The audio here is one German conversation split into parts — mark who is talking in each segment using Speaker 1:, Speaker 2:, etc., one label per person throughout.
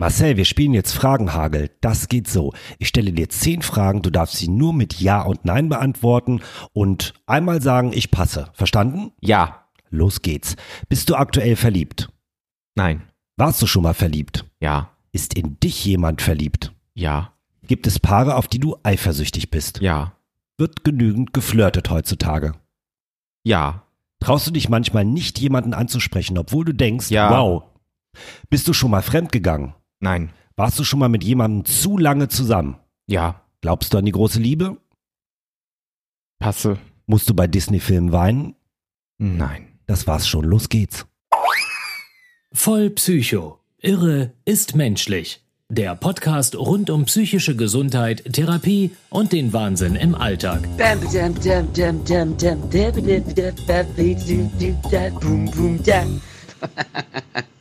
Speaker 1: Marcel, wir spielen jetzt Fragenhagel. Das geht so. Ich stelle dir zehn Fragen, du darfst sie nur mit Ja und Nein beantworten und einmal sagen, ich passe. Verstanden?
Speaker 2: Ja.
Speaker 1: Los geht's. Bist du aktuell verliebt?
Speaker 2: Nein.
Speaker 1: Warst du schon mal verliebt?
Speaker 2: Ja.
Speaker 1: Ist in dich jemand verliebt?
Speaker 2: Ja.
Speaker 1: Gibt es Paare, auf die du eifersüchtig bist?
Speaker 2: Ja.
Speaker 1: Wird genügend geflirtet heutzutage?
Speaker 2: Ja.
Speaker 1: Traust du dich manchmal nicht jemanden anzusprechen, obwohl du denkst,
Speaker 2: Ja.
Speaker 1: wow. Bist du schon mal fremdgegangen?
Speaker 2: Nein.
Speaker 1: Warst du schon mal mit jemandem zu lange zusammen?
Speaker 2: Ja.
Speaker 1: Glaubst du an die große Liebe?
Speaker 2: Passe.
Speaker 1: Musst du bei Disney-Filmen weinen?
Speaker 2: Nein.
Speaker 1: Das war's schon. Los geht's.
Speaker 3: Voll Psycho. Irre ist menschlich. Der Podcast rund um psychische Gesundheit, Therapie und den Wahnsinn im Alltag.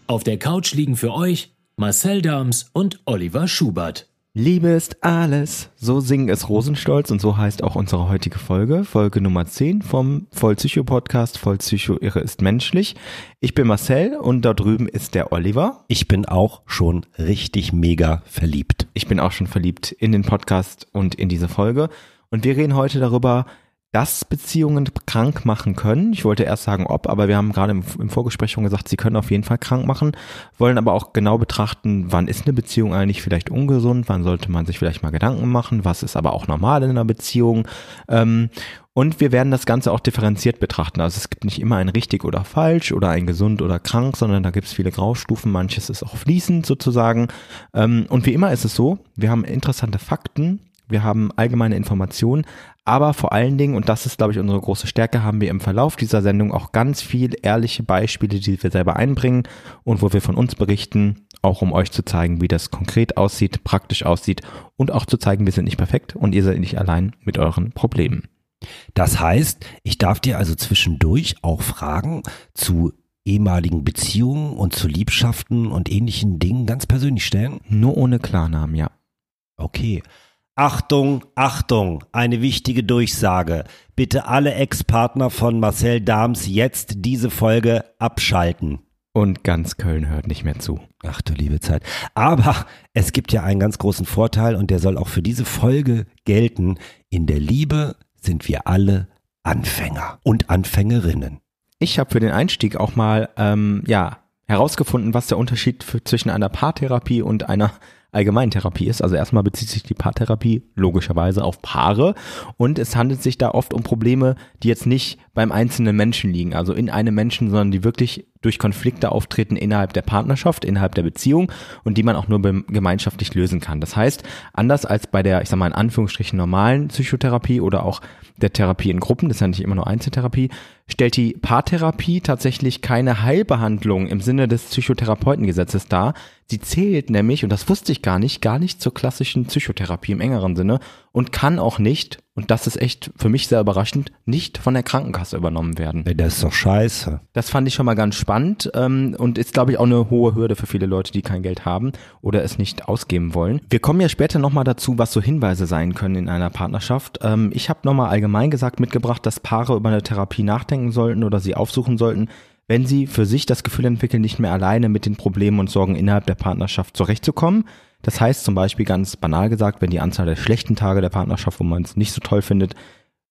Speaker 3: Auf der Couch liegen für euch Marcel Dams und Oliver Schubert.
Speaker 2: Liebe ist alles. So singen es Rosenstolz und so heißt auch unsere heutige Folge. Folge Nummer 10 vom Vollpsycho-Podcast. Vollpsycho Irre ist menschlich. Ich bin Marcel und da drüben ist der Oliver.
Speaker 1: Ich bin auch schon richtig mega verliebt.
Speaker 2: Ich bin auch schon verliebt in den Podcast und in diese Folge. Und wir reden heute darüber, dass Beziehungen krank machen können. Ich wollte erst sagen, ob, aber wir haben gerade im, im Vorgespräch schon gesagt, sie können auf jeden Fall krank machen, wollen aber auch genau betrachten, wann ist eine Beziehung eigentlich vielleicht ungesund, wann sollte man sich vielleicht mal Gedanken machen, was ist aber auch normal in einer Beziehung. Ähm, und wir werden das Ganze auch differenziert betrachten. Also es gibt nicht immer ein richtig oder falsch oder ein gesund oder krank, sondern da gibt es viele Graustufen. Manches ist auch fließend sozusagen. Ähm, und wie immer ist es so, wir haben interessante Fakten, wir haben allgemeine Informationen, aber vor allen Dingen, und das ist, glaube ich, unsere große Stärke, haben wir im Verlauf dieser Sendung auch ganz viel ehrliche Beispiele, die wir selber einbringen und wo wir von uns berichten, auch um euch zu zeigen, wie das konkret aussieht, praktisch aussieht und auch zu zeigen, wir sind nicht perfekt und ihr seid nicht allein mit euren Problemen.
Speaker 1: Das heißt, ich darf dir also zwischendurch auch Fragen zu ehemaligen Beziehungen und zu Liebschaften und ähnlichen Dingen ganz persönlich stellen?
Speaker 2: Nur ohne Klarnamen, ja.
Speaker 1: Okay. Achtung, Achtung, eine wichtige Durchsage. Bitte alle Ex-Partner von Marcel Dahms jetzt diese Folge abschalten.
Speaker 2: Und ganz Köln hört nicht mehr zu.
Speaker 1: Ach du liebe Zeit. Aber es gibt ja einen ganz großen Vorteil und der soll auch für diese Folge gelten. In der Liebe sind wir alle Anfänger und Anfängerinnen.
Speaker 2: Ich habe für den Einstieg auch mal ähm, ja herausgefunden, was der Unterschied für, zwischen einer Paartherapie und einer Allgemeintherapie ist. Also erstmal bezieht sich die Paartherapie logischerweise auf Paare und es handelt sich da oft um Probleme, die jetzt nicht beim einzelnen Menschen liegen, also in einem Menschen, sondern die wirklich durch Konflikte auftreten innerhalb der Partnerschaft, innerhalb der Beziehung und die man auch nur gemeinschaftlich lösen kann. Das heißt, anders als bei der, ich sag mal in Anführungsstrichen normalen Psychotherapie oder auch der Therapie in Gruppen, das ist ja nicht immer nur Einzeltherapie, stellt die Paartherapie tatsächlich keine Heilbehandlung im Sinne des Psychotherapeutengesetzes dar. Sie zählt nämlich, und das wusste ich gar nicht, gar nicht zur klassischen Psychotherapie im engeren Sinne und kann auch nicht, und das ist echt für mich sehr überraschend, nicht von der Krankenkasse übernommen werden.
Speaker 1: Ey, das ist doch scheiße.
Speaker 2: Das fand ich schon mal ganz spannend ähm, und ist, glaube ich, auch eine hohe Hürde für viele Leute, die kein Geld haben oder es nicht ausgeben wollen. Wir kommen ja später nochmal dazu, was so Hinweise sein können in einer Partnerschaft. Ähm, ich habe nochmal allgemein gesagt mitgebracht, dass Paare über eine Therapie nachdenken sollten oder sie aufsuchen sollten, wenn sie für sich das Gefühl entwickeln, nicht mehr alleine mit den Problemen und Sorgen innerhalb der Partnerschaft zurechtzukommen. Das heißt zum Beispiel ganz banal gesagt, wenn die Anzahl der schlechten Tage der Partnerschaft, wo man es nicht so toll findet,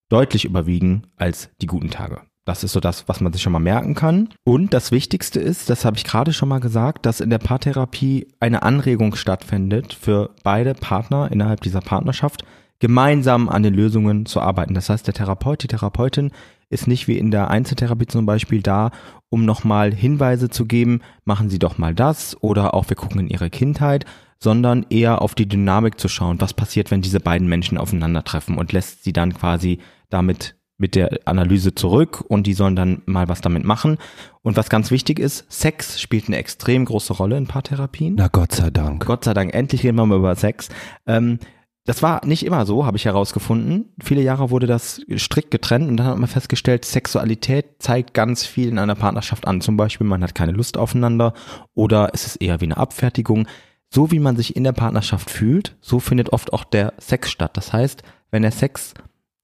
Speaker 2: deutlich überwiegen als die guten Tage. Das ist so das, was man sich schon mal merken kann. Und das Wichtigste ist, das habe ich gerade schon mal gesagt, dass in der Paartherapie eine Anregung stattfindet für beide Partner innerhalb dieser Partnerschaft, gemeinsam an den Lösungen zu arbeiten. Das heißt, der Therapeut, die Therapeutin ist nicht wie in der Einzeltherapie zum Beispiel da, um nochmal Hinweise zu geben, machen Sie doch mal das oder auch wir gucken in Ihre Kindheit, sondern eher auf die Dynamik zu schauen, was passiert, wenn diese beiden Menschen aufeinandertreffen und lässt sie dann quasi damit mit der Analyse zurück und die sollen dann mal was damit machen. Und was ganz wichtig ist, Sex spielt eine extrem große Rolle in Paartherapien.
Speaker 1: Na Gott sei Dank.
Speaker 2: Gott sei Dank, endlich reden wir mal über Sex. Ähm, das war nicht immer so, habe ich herausgefunden. Viele Jahre wurde das strikt getrennt und dann hat man festgestellt, Sexualität zeigt ganz viel in einer Partnerschaft an. Zum Beispiel, man hat keine Lust aufeinander oder es ist eher wie eine Abfertigung. So wie man sich in der Partnerschaft fühlt, so findet oft auch der Sex statt. Das heißt, wenn der Sex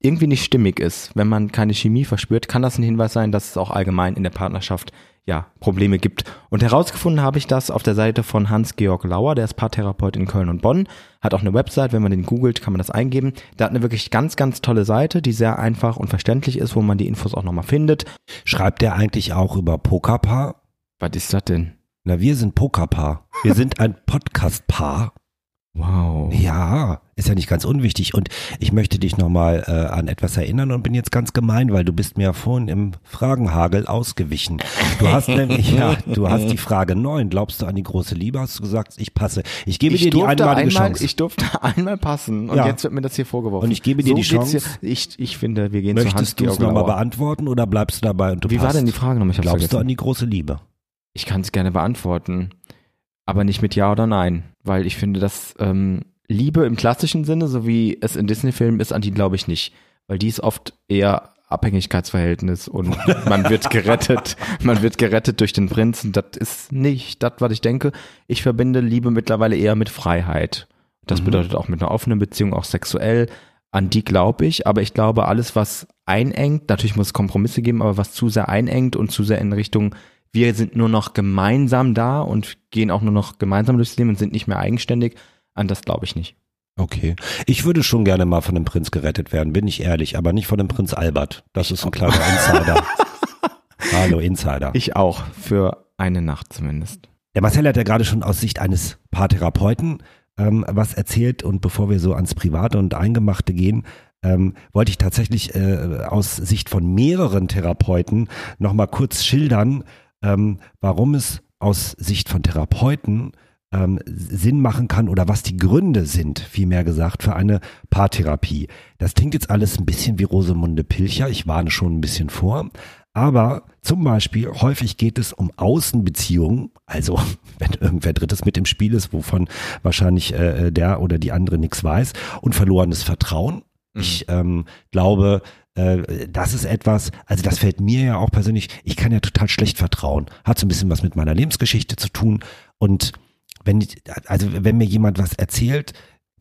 Speaker 2: irgendwie nicht stimmig ist, wenn man keine Chemie verspürt, kann das ein Hinweis sein, dass es auch allgemein in der Partnerschaft ja, Probleme gibt. Und herausgefunden habe ich das auf der Seite von Hans-Georg Lauer, der ist Paartherapeut in Köln und Bonn, hat auch eine Website, wenn man den googelt, kann man das eingeben. Der hat eine wirklich ganz, ganz tolle Seite, die sehr einfach und verständlich ist, wo man die Infos auch nochmal findet.
Speaker 1: Schreibt er eigentlich auch über Pokerpaar?
Speaker 2: Was ist das denn?
Speaker 1: Na, wir sind Pokerpaar. Wir sind ein Podcast-Paar.
Speaker 2: Wow.
Speaker 1: Ja, ist ja nicht ganz unwichtig. Und ich möchte dich nochmal äh, an etwas erinnern und bin jetzt ganz gemein, weil du bist mir ja vorhin im Fragenhagel ausgewichen. Du hast nämlich, ja, du hast die Frage 9. Glaubst du an die große Liebe? Hast du gesagt, ich passe. Ich gebe dir die einmalige
Speaker 2: einmal,
Speaker 1: Chance.
Speaker 2: Ich durfte einmal passen und
Speaker 1: Ja.
Speaker 2: jetzt wird mir das hier vorgeworfen.
Speaker 1: Und ich gebe dir
Speaker 2: so
Speaker 1: die Chance.
Speaker 2: Hier, ich, ich finde, wir gehen zu
Speaker 1: Möchtest du es nochmal beantworten oder bleibst du dabei und du
Speaker 2: Wie war
Speaker 1: passt?
Speaker 2: denn die Frage nochmal? Ich
Speaker 1: Glaubst du an die große Liebe?
Speaker 2: Ich kann es gerne beantworten, aber nicht mit Ja oder Nein, weil ich finde, dass ähm, Liebe im klassischen Sinne, so wie es in Disney-Filmen ist, an die glaube ich nicht, weil die ist oft eher Abhängigkeitsverhältnis und man wird gerettet, man wird gerettet durch den Prinzen. Das ist nicht das, was ich denke. Ich verbinde Liebe mittlerweile eher mit Freiheit. Das
Speaker 1: Mhm.
Speaker 2: bedeutet auch mit einer offenen Beziehung, auch sexuell. An die glaube ich, aber ich glaube, alles, was einengt, natürlich muss es Kompromisse geben, aber was zu sehr einengt und zu sehr in Richtung, wir sind nur noch gemeinsam da und gehen auch nur noch gemeinsam durchs Leben und sind nicht mehr eigenständig, an das glaube ich nicht.
Speaker 1: Okay. Ich würde schon gerne mal von dem Prinz gerettet werden, bin ich ehrlich, aber nicht von dem Prinz Albert. Das ist ein kleiner Insider. Hallo, Insider.
Speaker 2: Ich auch, für eine Nacht zumindest.
Speaker 1: Der Marcel hat ja gerade schon aus Sicht eines Paartherapeuten ähm, was erzählt und bevor wir so ans Private und Eingemachte gehen, ähm, wollte ich tatsächlich äh, aus Sicht von mehreren Therapeuten nochmal kurz schildern, ähm, warum es aus Sicht von Therapeuten ähm, Sinn machen kann oder was die Gründe sind, vielmehr gesagt, für eine Paartherapie. Das klingt jetzt alles ein bisschen wie Rosemunde Pilcher, ich warne schon ein bisschen vor. Aber zum Beispiel häufig geht es um Außenbeziehungen, also wenn irgendwer Drittes mit im Spiel ist, wovon wahrscheinlich äh, der oder die andere nichts weiß, und verlorenes Vertrauen. Ich ähm, glaube, äh, das ist etwas, also das fällt mir ja auch persönlich, ich kann ja total schlecht vertrauen. Hat so ein bisschen was mit meiner Lebensgeschichte zu tun. Und wenn, ich- also wenn mir jemand was erzählt,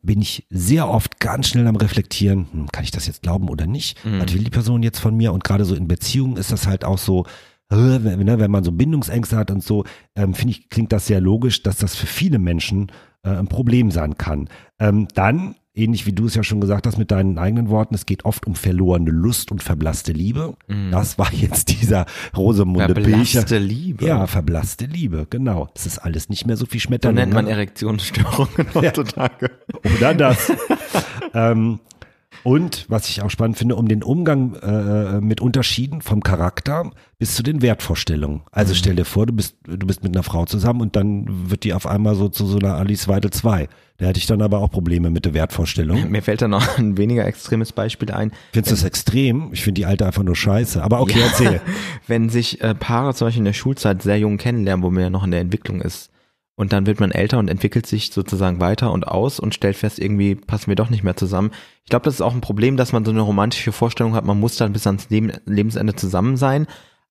Speaker 1: bin ich sehr oft ganz schnell am Reflektieren, hm, kann ich das jetzt glauben oder nicht? Was will die Person jetzt von mir? Und gerade so in Beziehungen ist das halt auch so, äh, wenn, ne, wenn man so Bindungsängste hat und so, ähm, finde ich, klingt das sehr logisch, dass das für viele Menschen äh, ein Problem sein kann. Ähm, dann, ähnlich wie du es ja schon gesagt hast mit deinen eigenen Worten, es geht oft um verlorene Lust und verblasste Liebe. Das war jetzt dieser Rosemunde Pilcher.
Speaker 2: Verblasste Liebe.
Speaker 1: Ja, verblasste Liebe, genau. Es ist alles nicht mehr so viel Schmetterling.
Speaker 2: nennt man
Speaker 1: ne?
Speaker 2: Erektionsstörungen heutzutage.
Speaker 1: Oder das. ähm, und was ich auch spannend finde, um den Umgang äh, mit Unterschieden vom Charakter bis zu den Wertvorstellungen. Also stell dir vor, du bist, du bist mit einer Frau zusammen und dann wird die auf einmal so zu so einer Alice Weidel 2. Da hätte ich dann aber auch Probleme mit der Wertvorstellung.
Speaker 2: Mir fällt da noch ein weniger extremes Beispiel ein.
Speaker 1: Findest du das extrem? Ich finde die alte einfach nur scheiße. Aber okay, erzähl.
Speaker 2: Wenn sich äh, Paare zum Beispiel in der Schulzeit sehr jung kennenlernen, wo man ja noch in der Entwicklung ist, und dann wird man älter und entwickelt sich sozusagen weiter und aus und stellt fest, irgendwie passen wir doch nicht mehr zusammen. Ich glaube, das ist auch ein Problem, dass man so eine romantische Vorstellung hat, man muss dann bis ans Leben, Lebensende zusammen sein.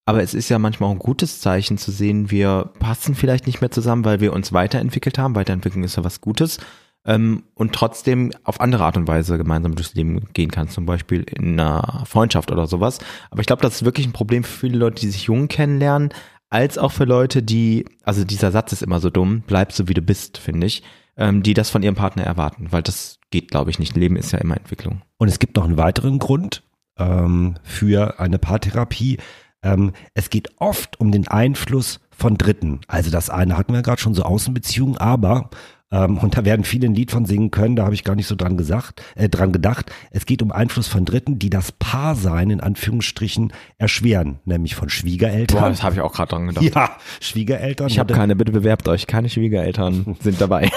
Speaker 2: Aber es ist ja manchmal auch ein gutes Zeichen zu sehen, wir passen vielleicht nicht mehr zusammen, weil wir uns weiterentwickelt haben. Weiterentwicklung ist ja was Gutes. Ähm, und trotzdem auf andere Art und Weise gemeinsam durchs Leben gehen kann, zum Beispiel in einer Freundschaft oder sowas. Aber ich glaube, das ist wirklich ein Problem für viele Leute, die sich jung kennenlernen, als auch für Leute, die, also dieser Satz ist immer so dumm, bleib so wie du bist, finde ich, ähm, die das von ihrem Partner erwarten, weil das geht, glaube ich, nicht. Leben ist ja immer Entwicklung.
Speaker 1: Und es gibt noch einen weiteren Grund ähm, für eine Paartherapie. Ähm, es geht oft um den Einfluss von Dritten. Also das eine hatten wir gerade schon so Außenbeziehungen, aber ähm, und da werden viele ein Lied von singen können, da habe ich gar nicht so dran gesagt, äh, dran gedacht. Es geht um Einfluss von Dritten, die das Paarsein in Anführungsstrichen erschweren, nämlich von Schwiegereltern.
Speaker 2: habe ich auch gerade dran gedacht.
Speaker 1: ja, Schwiegereltern
Speaker 2: Ich habe keine, bitte bewerbt euch, keine Schwiegereltern sind dabei.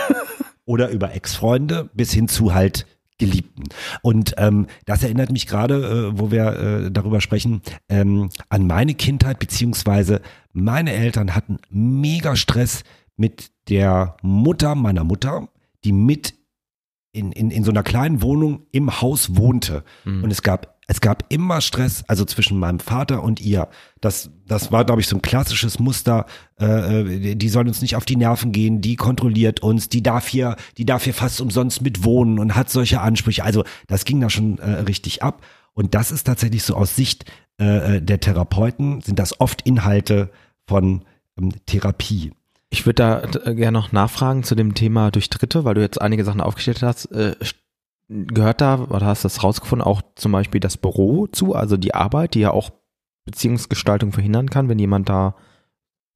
Speaker 1: oder über Ex-Freunde bis hin zu halt Geliebten. Und ähm, das erinnert mich gerade, äh, wo wir äh, darüber sprechen, ähm, an meine Kindheit, beziehungsweise meine Eltern hatten mega Stress mit der Mutter meiner Mutter, die mit in, in, in so einer kleinen Wohnung im Haus wohnte. Und es gab, es gab immer Stress, also zwischen meinem Vater und ihr. Das, das war, glaube ich, so ein klassisches Muster. Äh, äh, die soll uns nicht auf die Nerven gehen, die kontrolliert uns, die darf hier, die darf hier fast umsonst mit wohnen und hat solche Ansprüche. Also das ging da schon äh, richtig ab. Und das ist tatsächlich so aus Sicht äh, äh, der Therapeuten, sind das oft Inhalte von ähm, Therapie.
Speaker 2: Ich würde da äh, gerne noch nachfragen zu dem Thema durch Dritte, weil du jetzt einige Sachen aufgestellt hast. Äh, gehört da, oder hast du das rausgefunden, auch zum Beispiel das Büro zu, also die Arbeit, die ja auch Beziehungsgestaltung verhindern kann, wenn jemand da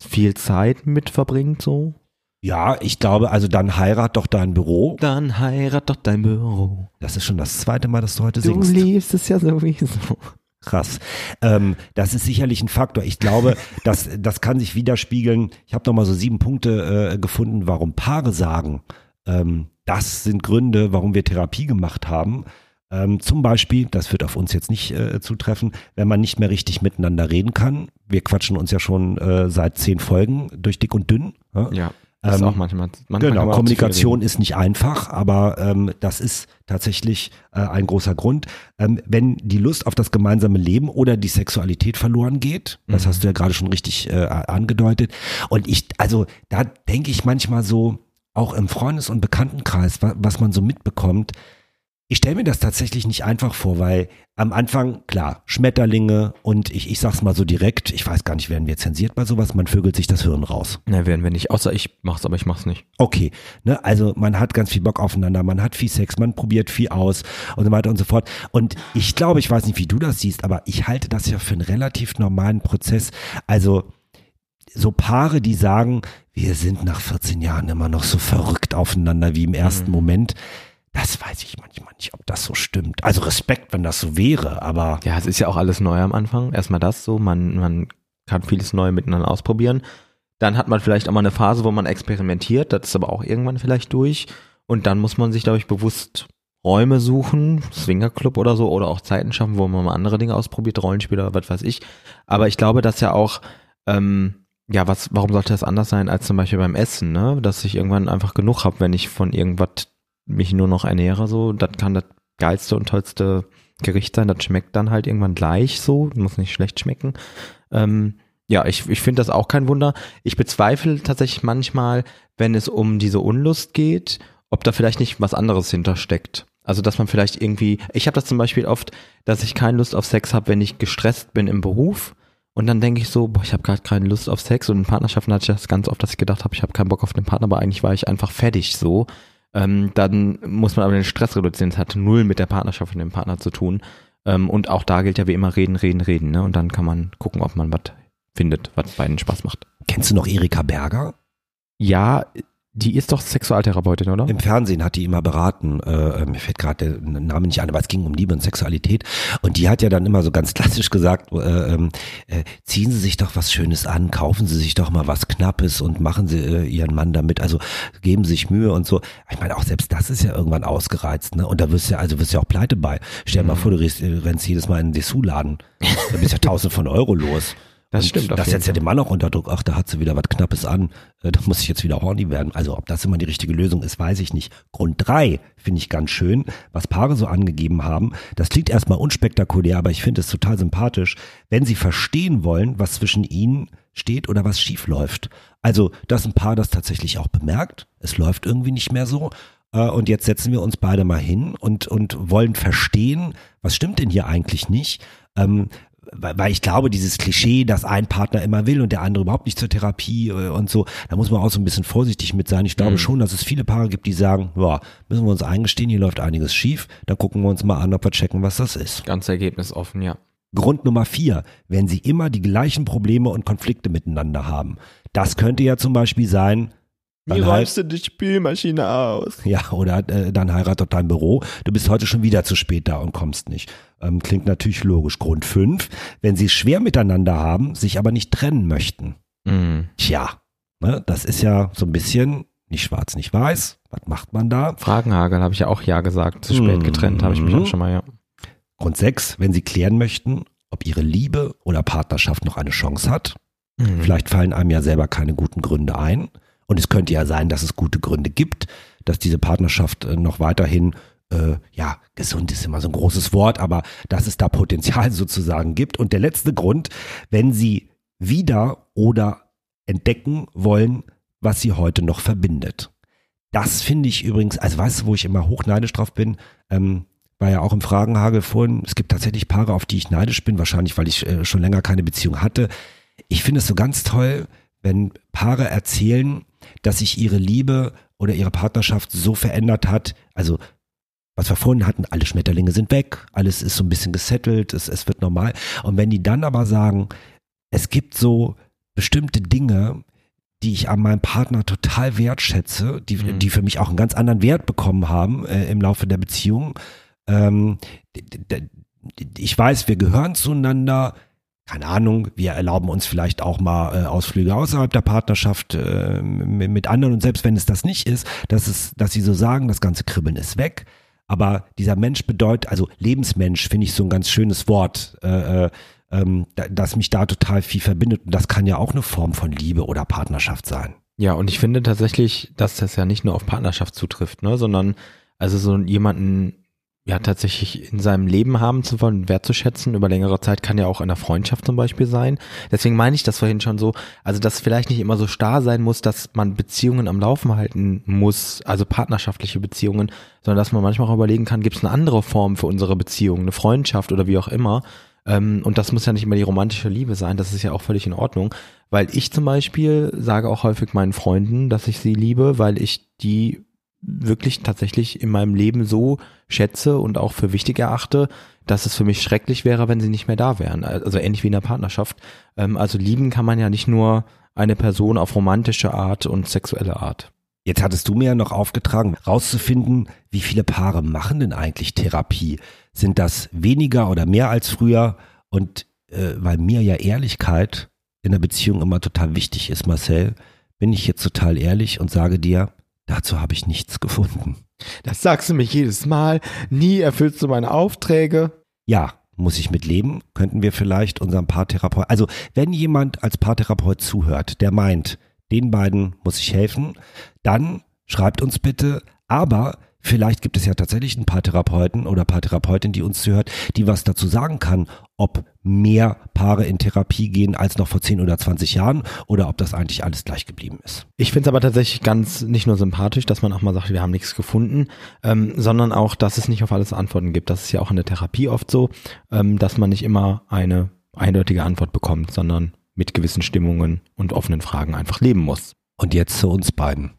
Speaker 2: viel Zeit mit verbringt, so?
Speaker 1: Ja, ich glaube, also dann heirat doch dein Büro.
Speaker 2: Dann heirat doch dein Büro.
Speaker 1: Das ist schon das zweite Mal, dass du heute
Speaker 2: Du
Speaker 1: singst.
Speaker 2: liebst es ja sowieso.
Speaker 1: Krass. Ähm, das ist sicherlich ein Faktor. Ich glaube, das, das kann sich widerspiegeln. Ich habe nochmal so sieben Punkte äh, gefunden, warum Paare sagen, ähm, das sind Gründe, warum wir Therapie gemacht haben. Ähm, zum Beispiel, das wird auf uns jetzt nicht äh, zutreffen, wenn man nicht mehr richtig miteinander reden kann. Wir quatschen uns ja schon äh, seit zehn Folgen durch dick und dünn. Ja?
Speaker 2: Ja, das ist
Speaker 1: Ähm,
Speaker 2: auch manchmal. manchmal
Speaker 1: Genau, Kommunikation ist nicht einfach, aber ähm, das ist tatsächlich äh, ein großer Grund. Ähm, wenn die Lust auf das gemeinsame Leben oder die Sexualität verloren geht, das
Speaker 2: Mhm.
Speaker 1: hast du ja gerade schon richtig äh, angedeutet. Und ich, also da denke ich manchmal so, auch im Freundes- und Bekanntenkreis, wa was man so mitbekommt, ich stelle mir das tatsächlich nicht einfach vor, weil am Anfang, klar, Schmetterlinge und ich, ich sag's mal so direkt, ich weiß gar nicht, werden wir zensiert bei sowas, man vögelt sich das Hirn raus.
Speaker 2: Ne, werden wir nicht. Außer ich mach's, aber ich mach's nicht.
Speaker 1: Okay, ne, also man hat ganz viel Bock aufeinander, man hat viel Sex, man probiert viel aus und so weiter und so fort. Und ich glaube, ich weiß nicht, wie du das siehst, aber ich halte das ja für einen relativ normalen Prozess. Also so Paare, die sagen, wir sind nach 14 Jahren immer noch so verrückt aufeinander wie im ersten Moment. Das weiß ich manchmal nicht, ob das so stimmt. Also Respekt, wenn das so wäre, aber
Speaker 2: Ja, es ist ja auch alles neu am Anfang. Erstmal das so, man, man kann vieles neu miteinander ausprobieren. Dann hat man vielleicht auch mal eine Phase, wo man experimentiert, das ist aber auch irgendwann vielleicht durch. Und dann muss man sich, glaube ich, bewusst Räume suchen, Swingerclub oder so, oder auch Zeiten schaffen, wo man mal andere Dinge ausprobiert, Rollenspiele oder was weiß ich. Aber ich glaube, dass ja auch, ähm, ja, was, warum sollte das anders sein als zum Beispiel beim Essen, ne? Dass ich irgendwann einfach genug habe, wenn ich von irgendwas mich nur noch ernähre, so, das kann das geilste und tollste Gericht sein, das schmeckt dann halt irgendwann gleich so, muss nicht schlecht schmecken. Ähm, ja, ich, ich finde das auch kein Wunder. Ich bezweifle tatsächlich manchmal, wenn es um diese Unlust geht, ob da vielleicht nicht was anderes hintersteckt. Also, dass man vielleicht irgendwie, ich habe das zum Beispiel oft, dass ich keine Lust auf Sex habe, wenn ich gestresst bin im Beruf. Und dann denke ich so, boah, ich habe gerade keine Lust auf Sex. Und in Partnerschaften hatte ich das ganz oft, dass ich gedacht habe, ich habe keinen Bock auf den Partner, aber eigentlich war ich einfach fertig so. Ähm, dann muss man aber den Stress reduzieren. Es hat null mit der Partnerschaft und dem Partner zu tun. Ähm, und auch da gilt ja wie immer reden, reden, reden. Ne? Und dann kann man gucken, ob man was findet, was beiden Spaß macht.
Speaker 1: kennst du noch Erika Berger?
Speaker 2: Ja, die ist doch Sexualtherapeutin, oder?
Speaker 1: Im Fernsehen hat die immer beraten, äh, mir fällt gerade der Name nicht ein, aber es ging um Liebe und Sexualität. Und die hat ja dann immer so ganz klassisch gesagt, äh, ähm, äh, ziehen Sie sich doch was Schönes an, kaufen Sie sich doch mal was Knappes und machen Sie äh, Ihren Mann damit, also geben Sie sich Mühe und so. Ich meine, auch selbst das ist ja irgendwann ausgereizt, ne? Und da wirst du ja, also wirst du ja auch pleite bei. Stell dir mal vor, du rennst, jedes Mal in einen Dessous-Laden. Da bist ja tausend von Euro los.
Speaker 2: Das
Speaker 1: Und
Speaker 2: stimmt
Speaker 1: Das setzt ja den Mann auch unter Druck. Ach, da hat sie wieder was Knappes an. Äh, Da muss ich jetzt wieder horny werden. Also ob das immer die richtige Lösung ist, weiß ich nicht. Grund drei finde ich ganz schön, was Paare so angegeben haben. Das klingt erstmal unspektakulär, aber ich finde es total sympathisch, wenn sie verstehen wollen, was zwischen ihnen steht oder was schief läuft. Also, dass ein Paar das tatsächlich auch bemerkt. Es läuft irgendwie nicht mehr so. Äh, Und jetzt setzen wir uns beide mal hin und, und wollen verstehen, was stimmt denn hier eigentlich nicht. Weil ich glaube, dieses Klischee, dass ein Partner immer will und der andere überhaupt nicht zur Therapie äh, und so, da muss man auch so ein bisschen vorsichtig mit sein. Ich glaube schon, dass es viele Paare gibt, die sagen, ja, müssen wir uns eingestehen, hier läuft einiges schief, dann gucken wir uns mal an, ob wir checken, was das ist.
Speaker 2: Ganz ergebnisoffen, ja.
Speaker 1: Grund Nummer vier, wenn sie immer die gleichen Probleme und Konflikte miteinander haben. Das könnte ja zum Beispiel sein, dann halt,
Speaker 2: du die Spülmaschine aus?
Speaker 1: ja, oder äh, dann heiratet dein Büro. Du bist heute schon wieder zu spät da und kommst nicht. Ähm, klingt natürlich logisch. Grund fünf, wenn sie es schwer miteinander haben, sich aber nicht trennen möchten.
Speaker 2: Mhm.
Speaker 1: Tja, ne, das ist ja so ein bisschen nicht schwarz, nicht weiß. Was macht man da?
Speaker 2: Fragenhagel habe ich ja auch ja gesagt. Zu spät
Speaker 1: Mhm.
Speaker 2: getrennt habe ich mich auch schon mal, ja.
Speaker 1: Grund sechs, wenn sie klären möchten, ob ihre Liebe oder Partnerschaft noch eine Chance hat.
Speaker 2: Mhm.
Speaker 1: Vielleicht fallen einem ja selber keine guten Gründe ein. Und es könnte ja sein, dass es gute Gründe gibt, dass diese Partnerschaft äh, noch weiterhin, äh, ja, gesund ist immer so ein großes Wort, aber dass es da Potenzial sozusagen gibt. Und der letzte Grund, wenn sie wieder oder entdecken wollen, was sie heute noch verbindet. Das finde ich übrigens, also weißt du, wo ich immer hochneidisch drauf bin, ähm, war ja auch im Fragenhagel vorhin, es gibt tatsächlich Paare, auf die ich neidisch bin, wahrscheinlich, weil ich äh, schon länger keine Beziehung hatte. ich finde es so ganz toll, wenn Paare erzählen, dass sich ihre Liebe oder ihre Partnerschaft so verändert hat. Also, was wir vorhin hatten, alle Schmetterlinge sind weg, alles ist so ein bisschen gesettelt, es, es wird normal. Und wenn die dann aber sagen, es gibt so bestimmte Dinge, die ich an meinem Partner total wertschätze, die,
Speaker 2: Mhm.
Speaker 1: die für mich auch einen ganz anderen Wert bekommen haben äh, im Laufe der Beziehung. Ähm, ich weiß, wir gehören zueinander. Keine Ahnung, wir erlauben uns vielleicht auch mal äh, Ausflüge außerhalb der Partnerschaft äh, mit, anderen und selbst wenn es das nicht ist, dass es, dass sie so sagen, das ganze Kribbeln ist weg. Aber dieser Mensch bedeutet, also Lebensmensch finde ich so ein ganz schönes Wort. Äh, äh, ähm, da- das mich da total viel verbindet. Und das kann ja auch eine Form von Liebe oder Partnerschaft sein.
Speaker 2: Ja, und ich finde tatsächlich, dass das ja nicht nur auf Partnerschaft zutrifft, ne, sondern also so jemanden ja tatsächlich in seinem Leben haben zu wollen, wertzuschätzen über längere Zeit kann ja auch in der Freundschaft zum Beispiel sein. Deswegen meine ich das vorhin schon so, also dass vielleicht nicht immer so starr sein muss, dass man Beziehungen am Laufen halten muss, also partnerschaftliche Beziehungen, sondern dass man manchmal auch überlegen kann, gibt es eine andere Form für unsere Beziehung, eine Freundschaft oder wie auch immer. Ähm, und das muss ja nicht immer die romantische Liebe sein, das ist ja auch völlig in Ordnung. Weil ich zum Beispiel sage auch häufig meinen Freunden, dass ich sie liebe, weil ich die wirklich tatsächlich in meinem Leben so schätze und auch für wichtig erachte, dass es für mich schrecklich wäre, wenn sie nicht mehr da wären. Also ähnlich wie in der Partnerschaft. Ähm, also lieben kann man ja nicht nur eine Person auf romantische Art und sexuelle Art.
Speaker 1: Jetzt hattest du mir ja noch aufgetragen, rauszufinden, wie viele Paare machen denn eigentlich Therapie? Sind das weniger oder mehr als früher? Und äh, weil mir ja Ehrlichkeit in der Beziehung immer total wichtig ist, Marcel, bin ich jetzt total ehrlich und sage dir, dazu habe ich nichts gefunden.
Speaker 2: Das sagst du mir jedes Mal. Nie erfüllst du meine Aufträge.
Speaker 1: Ja, muss ich mit leben? Könnten wir vielleicht unserem Paartherapeut, also wenn jemand als Paartherapeut zuhört, der meint, den beiden muss ich helfen, dann schreibt uns bitte, aber vielleicht gibt es ja tatsächlich einen Paartherapeuten oder Paartherapeutin, die uns zuhört, die was dazu sagen kann, ob mehr Paare in Therapie gehen als noch vor 10 oder 20 Jahren oder ob das eigentlich alles gleich geblieben ist.
Speaker 2: Ich finde es aber tatsächlich ganz nicht nur sympathisch, dass man auch mal sagt, wir haben nichts gefunden, ähm, sondern auch, dass es nicht auf alles Antworten gibt. Das ist ja auch in der Therapie oft so, ähm, dass man nicht immer eine eindeutige Antwort bekommt, sondern mit gewissen Stimmungen und offenen Fragen einfach leben muss.
Speaker 1: Und jetzt zu uns beiden.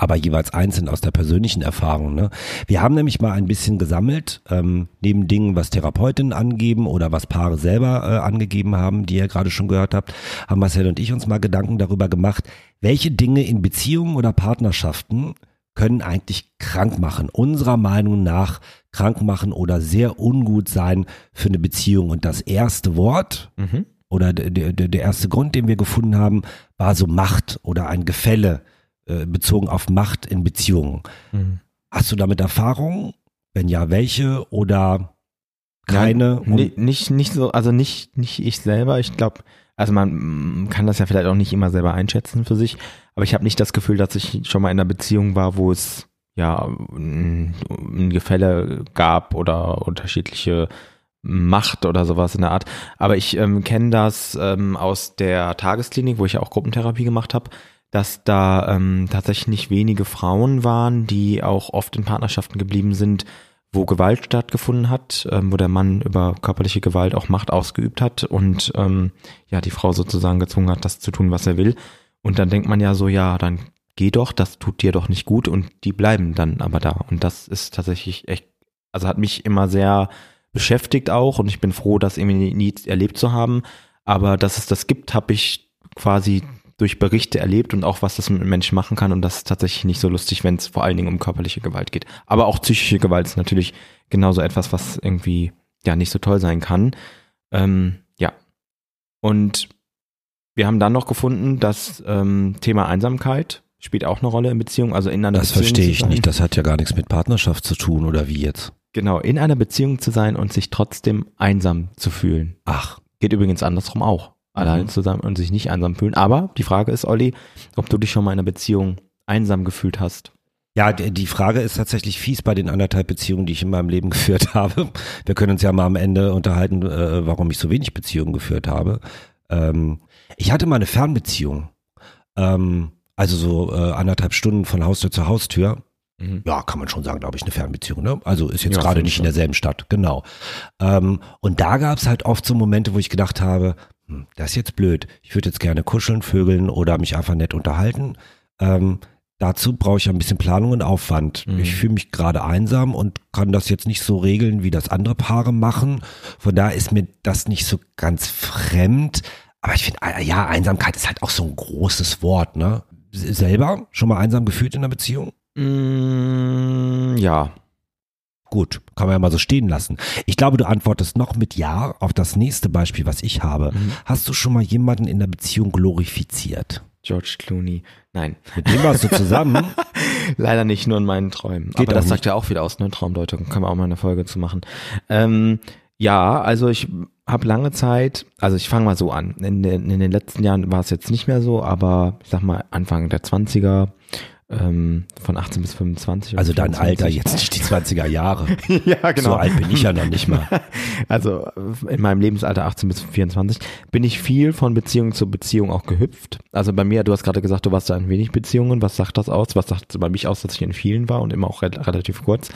Speaker 1: Aber jeweils einzeln aus der persönlichen Erfahrung. Ne? Wir haben nämlich mal ein bisschen gesammelt, ähm, neben Dingen, was Therapeutinnen angeben oder was Paare selber äh, angegeben haben, die ihr gerade schon gehört habt, haben Marcel und ich uns mal Gedanken darüber gemacht, welche Dinge in Beziehungen oder Partnerschaften können eigentlich krank machen, unserer Meinung nach krank machen oder sehr ungut sein für eine Beziehung. Und das erste Wort
Speaker 2: Mhm.
Speaker 1: oder der, der, der erste Grund, den wir gefunden haben, war so Macht oder ein Gefälle äh, bezogen auf Macht in Beziehungen.
Speaker 2: Mhm.
Speaker 1: Hast du damit Erfahrung? Wenn ja, welche oder keine?
Speaker 2: Nein, ni- nicht, nicht so, also nicht, nicht ich selber. Ich glaube, also man kann das ja vielleicht auch nicht immer selber einschätzen für sich, aber ich habe nicht das Gefühl, dass ich schon mal in einer Beziehung war, wo es ja ein ein Gefälle gab oder unterschiedliche Macht oder sowas in der Art. Aber ich ähm, kenne das ähm, aus der Tagesklinik, wo ich ja auch Gruppentherapie gemacht habe, dass da ähm, tatsächlich nicht wenige Frauen waren, die auch oft in Partnerschaften geblieben sind, wo Gewalt stattgefunden hat, ähm, wo der Mann über körperliche Gewalt auch Macht ausgeübt hat und ähm, ja die Frau sozusagen gezwungen hat, das zu tun, was er will. Und dann denkt man ja so, ja, dann geh doch, das tut dir doch nicht gut und die bleiben dann aber da. Und das ist tatsächlich echt, also hat mich immer sehr beschäftigt auch und ich bin froh, das irgendwie nie, nie erlebt zu haben. Aber dass es das gibt, habe ich quasi durch Berichte erlebt und auch was das mit Menschen machen kann und das ist tatsächlich nicht so lustig, wenn es vor allen Dingen um körperliche Gewalt geht. Aber auch psychische Gewalt ist natürlich genauso etwas, was irgendwie ja nicht so toll sein kann. Ähm, ja. Und wir haben dann noch gefunden, dass ähm, Thema Einsamkeit spielt auch eine Rolle in Beziehung, also in einer
Speaker 1: Das
Speaker 2: Beziehung
Speaker 1: verstehe
Speaker 2: zu
Speaker 1: ich nicht. Das hat ja gar nichts mit Partnerschaft zu tun oder wie jetzt?
Speaker 2: Genau, in einer Beziehung zu sein und sich trotzdem einsam zu fühlen.
Speaker 1: Ach,
Speaker 2: Geht übrigens andersrum auch. Alleine
Speaker 1: Mhm.
Speaker 2: zusammen und sich nicht einsam fühlen. Aber die Frage ist, Olli, ob du dich schon mal in einer Beziehung einsam gefühlt hast.
Speaker 1: Ja, die Frage ist tatsächlich fies bei den anderthalb Beziehungen, die ich in meinem Leben geführt habe. Wir können uns ja mal am Ende unterhalten, äh, warum ich so wenig Beziehungen geführt habe. Ähm, ich hatte mal eine Fernbeziehung. Ähm, also so äh, anderthalb Stunden von Haustür zu Haustür. Ja, kann man schon sagen, glaube ich, eine Fernbeziehung. Ne? Also ist jetzt
Speaker 2: Ja,
Speaker 1: gerade nicht
Speaker 2: ich
Speaker 1: in derselben Stadt, genau. Ähm, und da gab es halt oft so Momente, wo ich gedacht habe, das ist jetzt blöd. Ich würde jetzt gerne kuscheln, vögeln oder mich einfach nett unterhalten. Ähm, dazu brauche ich ein bisschen Planung und Aufwand.
Speaker 2: Mhm.
Speaker 1: Ich fühle mich gerade einsam und kann das jetzt nicht so regeln, wie das andere Paare machen. Von daher ist mir das nicht so ganz fremd. Aber ich finde, äh, ja, Einsamkeit ist halt auch so ein großes Wort, ne? Selber schon mal einsam gefühlt in einer Beziehung?
Speaker 2: Mm, ja.
Speaker 1: Gut, kann man ja mal so stehen lassen. Ich glaube, du antwortest noch mit Ja auf das nächste Beispiel, was ich habe.
Speaker 2: Mhm.
Speaker 1: Hast du schon mal jemanden in der Beziehung glorifiziert?
Speaker 2: George Clooney. Nein.
Speaker 1: Mit dem warst du zusammen?
Speaker 2: Leider nicht, nur in meinen Träumen.
Speaker 1: Geht
Speaker 2: Aber das
Speaker 1: auch
Speaker 2: sagt ja auch wieder aus, ne? Traumdeutung. Können wir auch mal eine Folge zu machen. Ähm, ja, also ich habe lange Zeit, also ich fange mal so an. In den, in den letzten Jahren war es jetzt nicht mehr so, aber ich sag mal Anfang der 20er, ähm, von 18 bis 25. oder
Speaker 1: Also dein
Speaker 2: 24.
Speaker 1: Alter, jetzt nicht die 20er Jahre.
Speaker 2: ja, genau.
Speaker 1: So alt bin ich ja noch nicht mal.
Speaker 2: Also in meinem Lebensalter 18 bis 24 bin ich viel von Beziehung zu Beziehung auch gehüpft. Also bei mir, du hast gerade gesagt, du warst da in wenig Beziehungen. Was sagt das aus? Was sagt bei mich aus, dass ich in vielen war und immer auch re relativ kurz?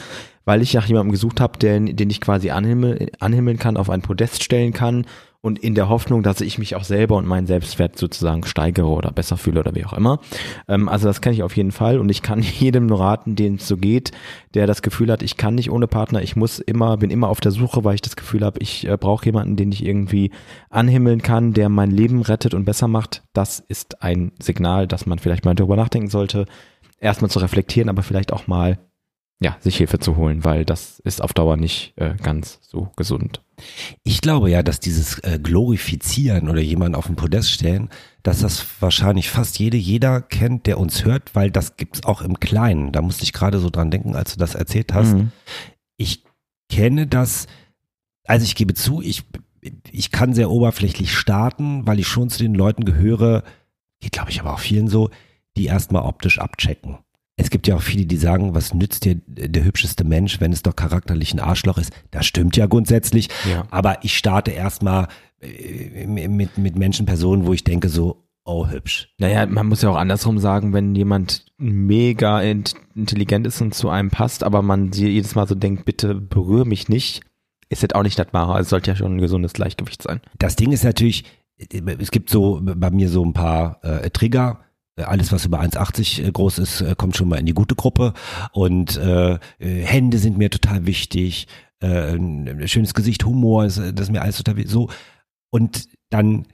Speaker 2: Weil ich nach jemandem gesucht habe, den, den ich quasi anhimmel, anhimmeln kann, auf ein Podest stellen kann und in der Hoffnung, dass ich mich auch selber und meinen Selbstwert sozusagen steigere oder besser fühle oder wie auch immer. Ähm, also das kenne ich auf jeden Fall und ich kann jedem nur raten, dem es so geht, der das Gefühl hat, ich kann nicht ohne Partner, ich muss immer, bin immer auf der Suche, weil ich das Gefühl habe, ich äh, brauche jemanden, den ich irgendwie anhimmeln kann, der mein Leben rettet und besser macht. Das ist ein Signal, dass man vielleicht mal darüber nachdenken sollte, erstmal zu reflektieren, aber vielleicht auch mal ja, sich Hilfe zu holen, weil das ist auf Dauer nicht äh, ganz so gesund.
Speaker 1: Ich glaube ja, dass dieses äh, Glorifizieren oder jemanden auf den Podest stellen, dass das wahrscheinlich fast jede, jeder kennt, der uns hört, weil das gibt's auch im Kleinen. Da musste ich gerade so dran denken, als du das erzählt hast.
Speaker 2: Mhm.
Speaker 1: Ich kenne das, also ich gebe zu, ich, ich kann sehr oberflächlich starten, weil ich schon zu den Leuten gehöre, geht glaube ich aber auch vielen so, die erstmal optisch abchecken. Es gibt ja auch viele, die sagen, was nützt dir der hübscheste Mensch, wenn es doch charakterlich ein Arschloch ist? Das stimmt ja grundsätzlich.
Speaker 2: Ja.
Speaker 1: Aber ich starte erstmal äh, mit, mit Menschen, Personen, wo ich denke so, oh hübsch.
Speaker 2: Naja, man muss ja auch andersrum sagen, wenn jemand mega int intelligent ist und zu einem passt, aber man jedes Mal so denkt, bitte berühre mich nicht, ist das auch nicht das Wahre. Also es sollte ja schon ein gesundes Gleichgewicht sein.
Speaker 1: Das Ding ist natürlich, es gibt so bei mir so ein paar äh, Trigger. Alles, was über 1,80 groß ist, äh, kommt schon mal in die gute Gruppe. Und äh, äh, Hände sind mir total wichtig. Äh, schönes Gesicht, Humor, das ist mir alles total wichtig. So. Und dann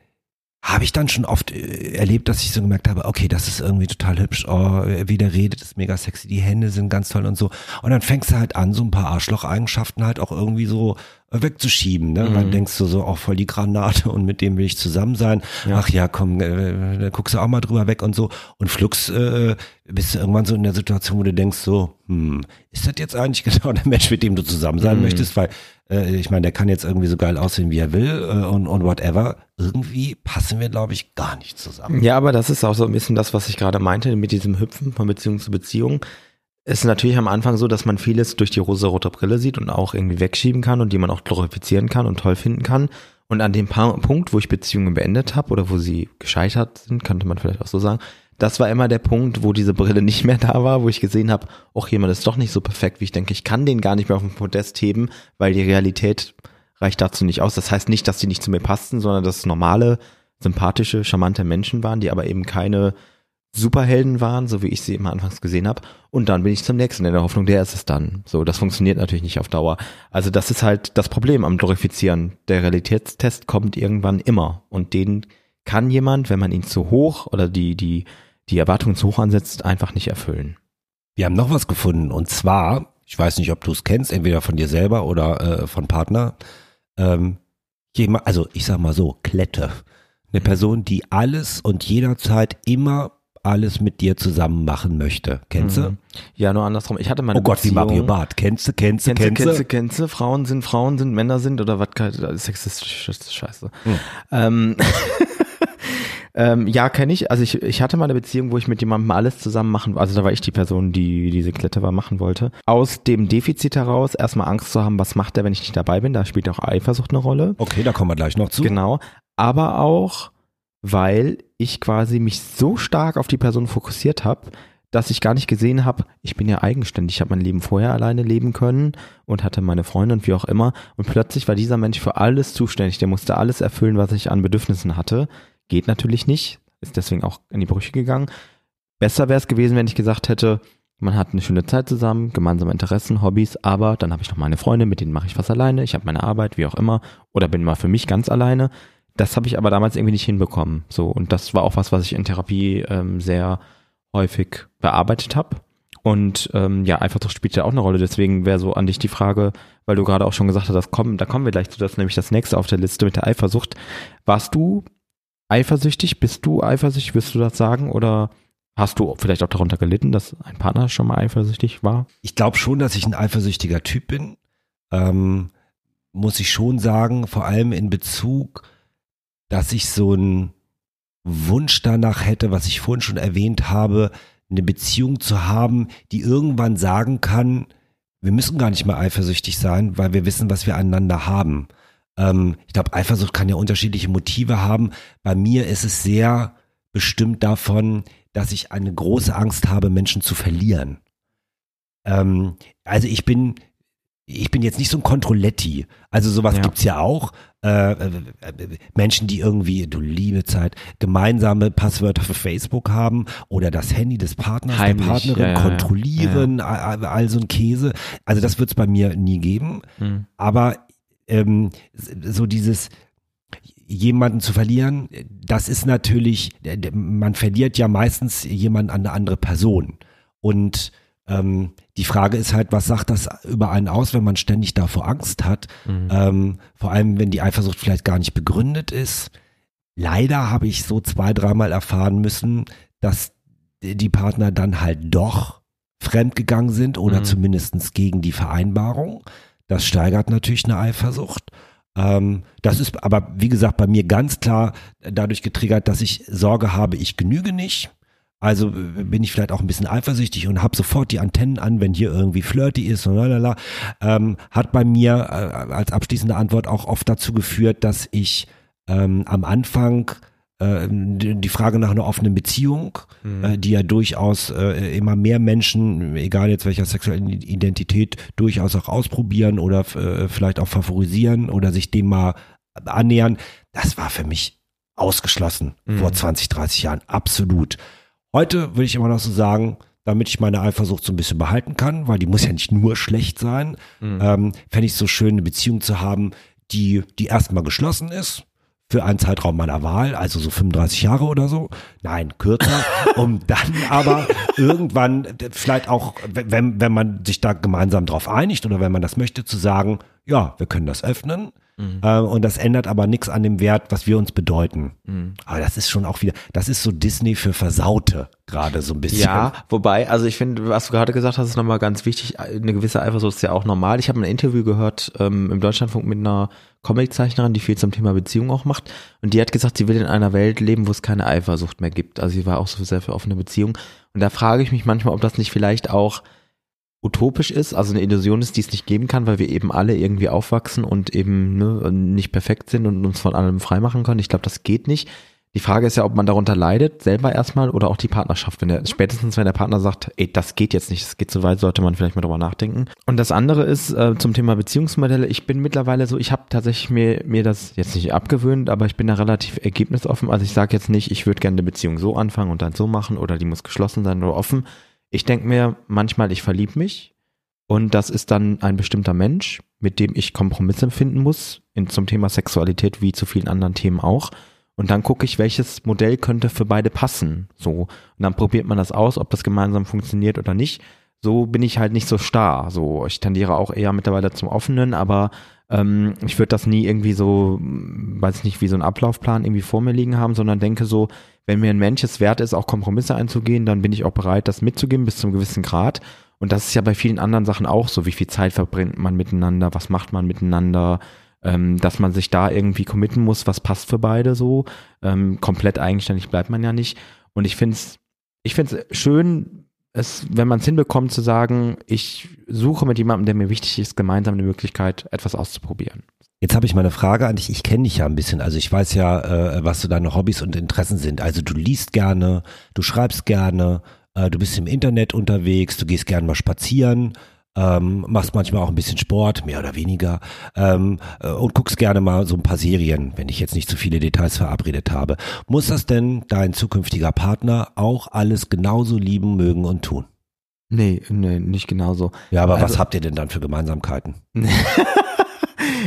Speaker 1: habe ich dann schon oft äh, erlebt, dass ich so gemerkt habe, okay, das ist irgendwie total hübsch, oh, wie der redet, ist mega sexy, die Hände sind ganz toll und so. Und dann fängst du halt an, so ein paar Arschloch-Eigenschaften halt auch irgendwie so äh, wegzuschieben, ne?
Speaker 2: Mhm.
Speaker 1: denkst du so, auch voll die Granate und mit dem will ich zusammen sein.
Speaker 2: Ja.
Speaker 1: Ach ja, komm, äh, da guckst du auch mal drüber weg und so. Und flugs äh, bist du irgendwann so in der Situation, wo du denkst so, hm, ist das jetzt eigentlich genau der Mensch, mit dem du zusammen sein
Speaker 2: Mhm.
Speaker 1: möchtest? Weil äh, ich meine, der kann jetzt irgendwie so geil aussehen, wie er will äh, und, und whatever. Irgendwie passen wir, glaube ich, gar nicht zusammen.
Speaker 2: Ja, aber das ist auch so ein bisschen das, was ich gerade meinte mit diesem Hüpfen von Beziehung zu Beziehung. Es ist natürlich am Anfang so, dass man vieles durch die rosa-rote Brille sieht und auch irgendwie wegschieben kann und die man auch glorifizieren kann und toll finden kann. Und an dem Punkt, wo ich Beziehungen beendet habe oder wo sie gescheitert sind, könnte man vielleicht auch so sagen, das war immer der Punkt, wo diese Brille nicht mehr da war, wo ich gesehen habe, auch jemand ist doch nicht so perfekt, wie ich denke, ich kann den gar nicht mehr auf den Podest heben, weil die Realität reicht dazu nicht aus. Das heißt nicht, dass die nicht zu mir passten, sondern dass normale, sympathische, charmante Menschen waren, die aber eben keine Superhelden waren, so wie ich sie immer anfangs gesehen habe. Und dann bin ich zum nächsten in der Hoffnung, der ist es dann. So, das funktioniert natürlich nicht auf Dauer. Also das ist halt das Problem am Glorifizieren. Der Realitätstest kommt irgendwann immer. Und den kann jemand, wenn man ihn zu hoch oder die, die, die Erwartungen zu hoch ansetzt, einfach nicht erfüllen.
Speaker 1: Wir haben noch was gefunden und zwar, ich weiß nicht, ob du es kennst, entweder von dir selber oder äh, von Partner. Ähm, jemand, also ich sag mal so, Klette. Eine Person, die alles und jederzeit immer alles mit dir zusammen machen möchte. Kennst du?
Speaker 2: Mhm. Ja, nur andersrum. Ich hatte meine
Speaker 1: Oh Gott, wie
Speaker 2: Beziehung-
Speaker 1: Mario Barth. Kennst du, kennst du,
Speaker 2: Kennst du,
Speaker 1: kennst
Speaker 2: du, kennst du, Frauen sind Frauen, sind Männer sind oder was, sexistisch ist scheiße.
Speaker 1: Hm.
Speaker 2: Ähm, ähm, ja, kenne ich. Also ich, ich hatte mal eine Beziehung, wo ich mit jemandem alles zusammen machen, also da war ich die Person, die diese Klette war, machen wollte. Aus dem Defizit heraus erstmal Angst zu haben, was macht der, wenn ich nicht dabei bin, da spielt auch Eifersucht eine Rolle.
Speaker 1: Okay, da kommen wir gleich noch zu.
Speaker 2: Genau. Aber auch, weil ich quasi mich so stark auf die Person fokussiert habe, dass ich gar nicht gesehen habe, ich bin ja eigenständig, ich habe mein Leben vorher alleine leben können und hatte meine Freunde und wie auch immer und plötzlich war dieser Mensch für alles zuständig, der musste alles erfüllen, was ich an Bedürfnissen hatte. Geht natürlich nicht, ist deswegen auch in die Brüche gegangen. Besser wäre es gewesen, wenn ich gesagt hätte, man hat eine schöne Zeit zusammen, gemeinsame Interessen, Hobbys, aber dann habe ich noch meine Freunde, mit denen mache ich was alleine, ich habe meine Arbeit, wie auch immer, oder bin mal für mich ganz alleine. Das habe ich aber damals irgendwie nicht hinbekommen. So, und das war auch was, was ich in Therapie ähm, sehr häufig bearbeitet habe. Und ähm, ja, Eifersucht spielt ja auch eine Rolle. Deswegen wäre so an dich die Frage, weil du gerade auch schon gesagt hast, kommen, da kommen wir gleich zu, das nämlich das nächste auf der Liste mit der Eifersucht. Warst du eifersüchtig? Bist du eifersüchtig? Wirst du das sagen? Oder hast du vielleicht auch darunter gelitten, dass ein Partner schon mal eifersüchtig war?
Speaker 1: Ich glaube schon, dass ich ein eifersüchtiger Typ bin. Ähm, muss ich schon sagen, vor allem in Bezug, dass ich so ein Wunsch danach hätte, was ich vorhin schon erwähnt habe, eine Beziehung zu haben, die irgendwann sagen kann, wir müssen gar nicht mehr eifersüchtig sein, weil wir wissen, was wir aneinander haben. Ähm, ich glaube, Eifersucht kann ja unterschiedliche Motive haben. Bei mir ist es sehr bestimmt davon, dass ich eine große Angst habe, Menschen zu verlieren. Ähm, also ich bin, ich bin jetzt nicht so ein Kontrolletti. Also sowas
Speaker 2: Ja.
Speaker 1: gibt's ja auch. Äh, äh, äh, Menschen, die irgendwie, du liebe Zeit, gemeinsame Passwörter für Facebook haben oder das Handy des Partners,
Speaker 2: Heimlich,
Speaker 1: der Partnerin
Speaker 2: ja, ja, ja.
Speaker 1: kontrollieren, all, all so ein Käse. Also das wird's bei mir nie geben.
Speaker 2: Hm.
Speaker 1: Aber ähm, so dieses jemanden zu verlieren, das ist natürlich, man verliert ja meistens jemanden an eine andere Person. Und ähm, die Frage ist halt, was sagt das über einen aus, wenn man ständig davor Angst hat?
Speaker 2: Mhm.
Speaker 1: Ähm, vor allem, wenn die Eifersucht vielleicht gar nicht begründet ist. Leider habe ich so zwei, dreimal erfahren müssen, dass die Partner dann halt doch fremdgegangen sind oder
Speaker 2: Mhm.
Speaker 1: zumindestens gegen die Vereinbarung. Das steigert natürlich eine Eifersucht. Ähm, das ist aber, wie gesagt, bei mir ganz klar dadurch getriggert, dass ich Sorge habe, ich genüge nicht. Also äh, bin ich vielleicht auch ein bisschen eifersüchtig und habe sofort die Antennen an, wenn hier irgendwie flirty ist und lalala. Ähm, hat bei mir äh, als abschließende Antwort auch oft dazu geführt, dass ich ähm, am Anfang äh, die Frage nach einer offenen Beziehung, äh, die ja durchaus äh, immer mehr Menschen, egal jetzt welcher sexuellen Identität, durchaus auch ausprobieren oder äh, vielleicht auch favorisieren oder sich dem mal annähern, das war für mich ausgeschlossen vor 20, 30 Jahren, absolut. Heute würde ich immer noch so sagen, damit ich meine Eifersucht so ein bisschen behalten kann, weil die muss ja nicht nur schlecht sein, ähm, fände ich es so schön, eine Beziehung zu haben, die, die erstmal geschlossen ist, für einen Zeitraum meiner Wahl, also so 35 Jahre oder so. Nein, kürzer, um dann aber irgendwann vielleicht auch, wenn, wenn man sich da gemeinsam drauf einigt oder wenn man das möchte, zu sagen, ja, wir können das öffnen. Äh, und das ändert aber nichts an dem Wert, was wir uns bedeuten. Aber das ist schon auch wieder, das ist so Disney für Versaute, gerade so ein bisschen.
Speaker 2: Ja, wobei, also ich finde, was du gerade gesagt hast, ist nochmal ganz wichtig. Eine gewisse Eifersucht ist ja auch normal. Ich habe ein Interview gehört ähm, im Deutschlandfunk mit einer Comiczeichnerin, die viel zum Thema Beziehung auch macht. Und die hat gesagt, sie will in einer Welt leben, wo es keine Eifersucht mehr gibt. Also sie war auch so sehr für offene Beziehung. Und da frage ich mich manchmal, ob das nicht vielleicht auch utopisch ist, also eine Illusion ist, die es nicht geben kann, weil wir eben alle irgendwie aufwachsen und eben ne, nicht perfekt sind und uns von allem freimachen können. Ich glaube, das geht nicht. Die Frage ist ja, ob man darunter leidet, selber erstmal oder auch die Partnerschaft. Wenn der, spätestens wenn der Partner sagt, ey, das geht jetzt nicht, das geht zu weit, sollte man vielleicht mal drüber nachdenken. Und das andere ist äh, zum Thema Beziehungsmodelle. Ich bin mittlerweile so, ich habe tatsächlich mir, mir das jetzt nicht abgewöhnt, aber ich bin da relativ ergebnisoffen. Also ich sage jetzt nicht, ich würde gerne eine Beziehung so anfangen und dann so machen oder die muss geschlossen sein oder offen. Ich denke mir manchmal, ich verlieb mich und das ist dann ein bestimmter Mensch, mit dem ich Kompromisse finden muss, in, zum Thema Sexualität wie zu vielen anderen Themen auch. Und dann gucke ich, welches Modell könnte für beide passen. So. Und dann probiert man das aus, ob das gemeinsam funktioniert oder nicht. So bin ich halt nicht so starr. So, ich tendiere auch eher mittlerweile zum Offenen, aber ähm, ich würde das nie irgendwie so, mm, weiß ich nicht, wie so ein Ablaufplan irgendwie vor mir liegen haben, sondern denke so, wenn mir ein Mensch es wert ist, auch Kompromisse einzugehen, dann bin ich auch bereit, das mitzugeben bis zu einem gewissen Grad. Und das ist ja bei vielen anderen Sachen auch so. Wie viel Zeit verbringt man miteinander? Was macht man miteinander? Ähm, dass man sich da irgendwie committen muss, was passt für beide so. Ähm, komplett eigenständig bleibt man ja nicht. Und ich finde es ich find's schön, es, wenn man es hinbekommt, zu sagen, ich suche mit jemandem, der mir wichtig ist, gemeinsam eine Möglichkeit, etwas auszuprobieren.
Speaker 1: Jetzt habe ich mal eine Frage an dich. Ich kenne dich ja ein bisschen. Also ich weiß ja, äh, was so deine Hobbys und Interessen sind. Also du liest gerne, du schreibst gerne. äh, du bist im Internet unterwegs, du gehst gern mal spazieren, ähm, machst manchmal auch ein bisschen Sport, mehr oder weniger, ähm, äh, und guckst gerne mal so ein paar Serien, wenn ich jetzt nicht zu viele Details verabredet habe. Muss das denn dein zukünftiger Partner auch alles genauso lieben, mögen und tun?
Speaker 2: Nee, nee, nicht genauso.
Speaker 1: Ja, aber was
Speaker 2: Also-
Speaker 1: habt ihr denn dann für Gemeinsamkeiten?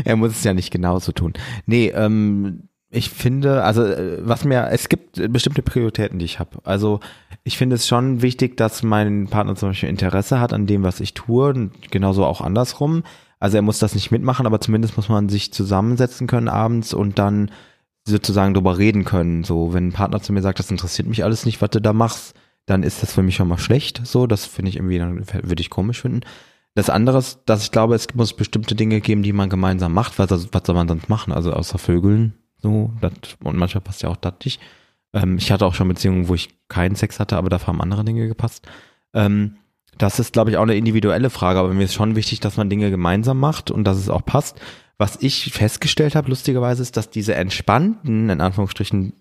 Speaker 2: er muss es ja nicht genauso tun. Nee, ähm, ich finde, also äh, was mir, es gibt bestimmte Prioritäten, die ich habe. Also ich finde es schon wichtig, dass mein Partner zum Beispiel Interesse hat an dem, was ich tue und genauso auch andersrum. Also er muss das nicht mitmachen, aber zumindest muss man sich zusammensetzen können abends und dann sozusagen drüber reden können. So, wenn ein Partner zu mir sagt, das interessiert mich alles nicht, was du da machst, dann ist das für mich schon mal schlecht. So, das finde ich irgendwie, dann würde ich komisch finden. Das andere ist, dass ich glaube, es muss bestimmte Dinge geben, die man gemeinsam macht. Was, was soll man sonst machen? Also außer Vögeln, so, das, und manchmal passt ja auch das nicht. Ähm, ich hatte auch schon Beziehungen, wo ich keinen Sex hatte, aber dafür haben andere Dinge gepasst. Ähm, das ist, glaube ich, auch eine individuelle Frage, aber mir ist schon wichtig, dass man Dinge gemeinsam macht und dass es auch passt. Was ich festgestellt habe, lustigerweise, ist, dass diese entspannten, in Anführungsstrichen,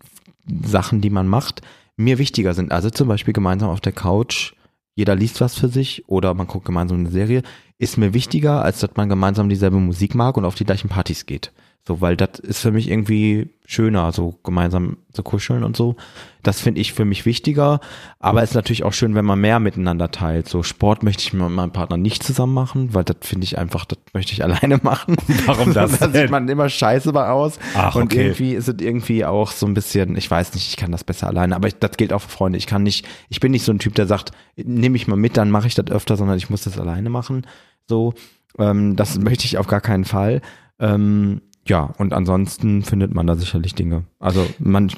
Speaker 2: Sachen, die man macht, mir wichtiger sind. Also zum Beispiel gemeinsam auf der Couch, jeder liest was für sich oder man guckt gemeinsam eine Serie, ist mir wichtiger, als dass man gemeinsam dieselbe Musik mag und auf die gleichen Partys geht. So, weil das ist für mich irgendwie schöner, so gemeinsam zu kuscheln und so. Das finde ich für mich wichtiger. Aber es ist natürlich auch schön, wenn man mehr miteinander teilt. So Sport möchte ich mit meinem Partner nicht zusammen machen, weil das finde ich einfach, das möchte ich alleine machen.
Speaker 1: Warum das
Speaker 2: da sieht man immer scheiße bei aus.
Speaker 1: Ach,
Speaker 2: und
Speaker 1: okay.
Speaker 2: irgendwie ist es irgendwie auch so ein bisschen, ich weiß nicht, ich kann das besser alleine, aber ich, das gilt auch für Freunde. Ich kann nicht, ich bin nicht so ein Typ, der sagt, nehme ich mal mit, dann mache ich das öfter, sondern ich muss das alleine machen. So, ähm, das möchte ich auf gar keinen Fall. Ähm, ja, und ansonsten findet man da sicherlich Dinge. Also man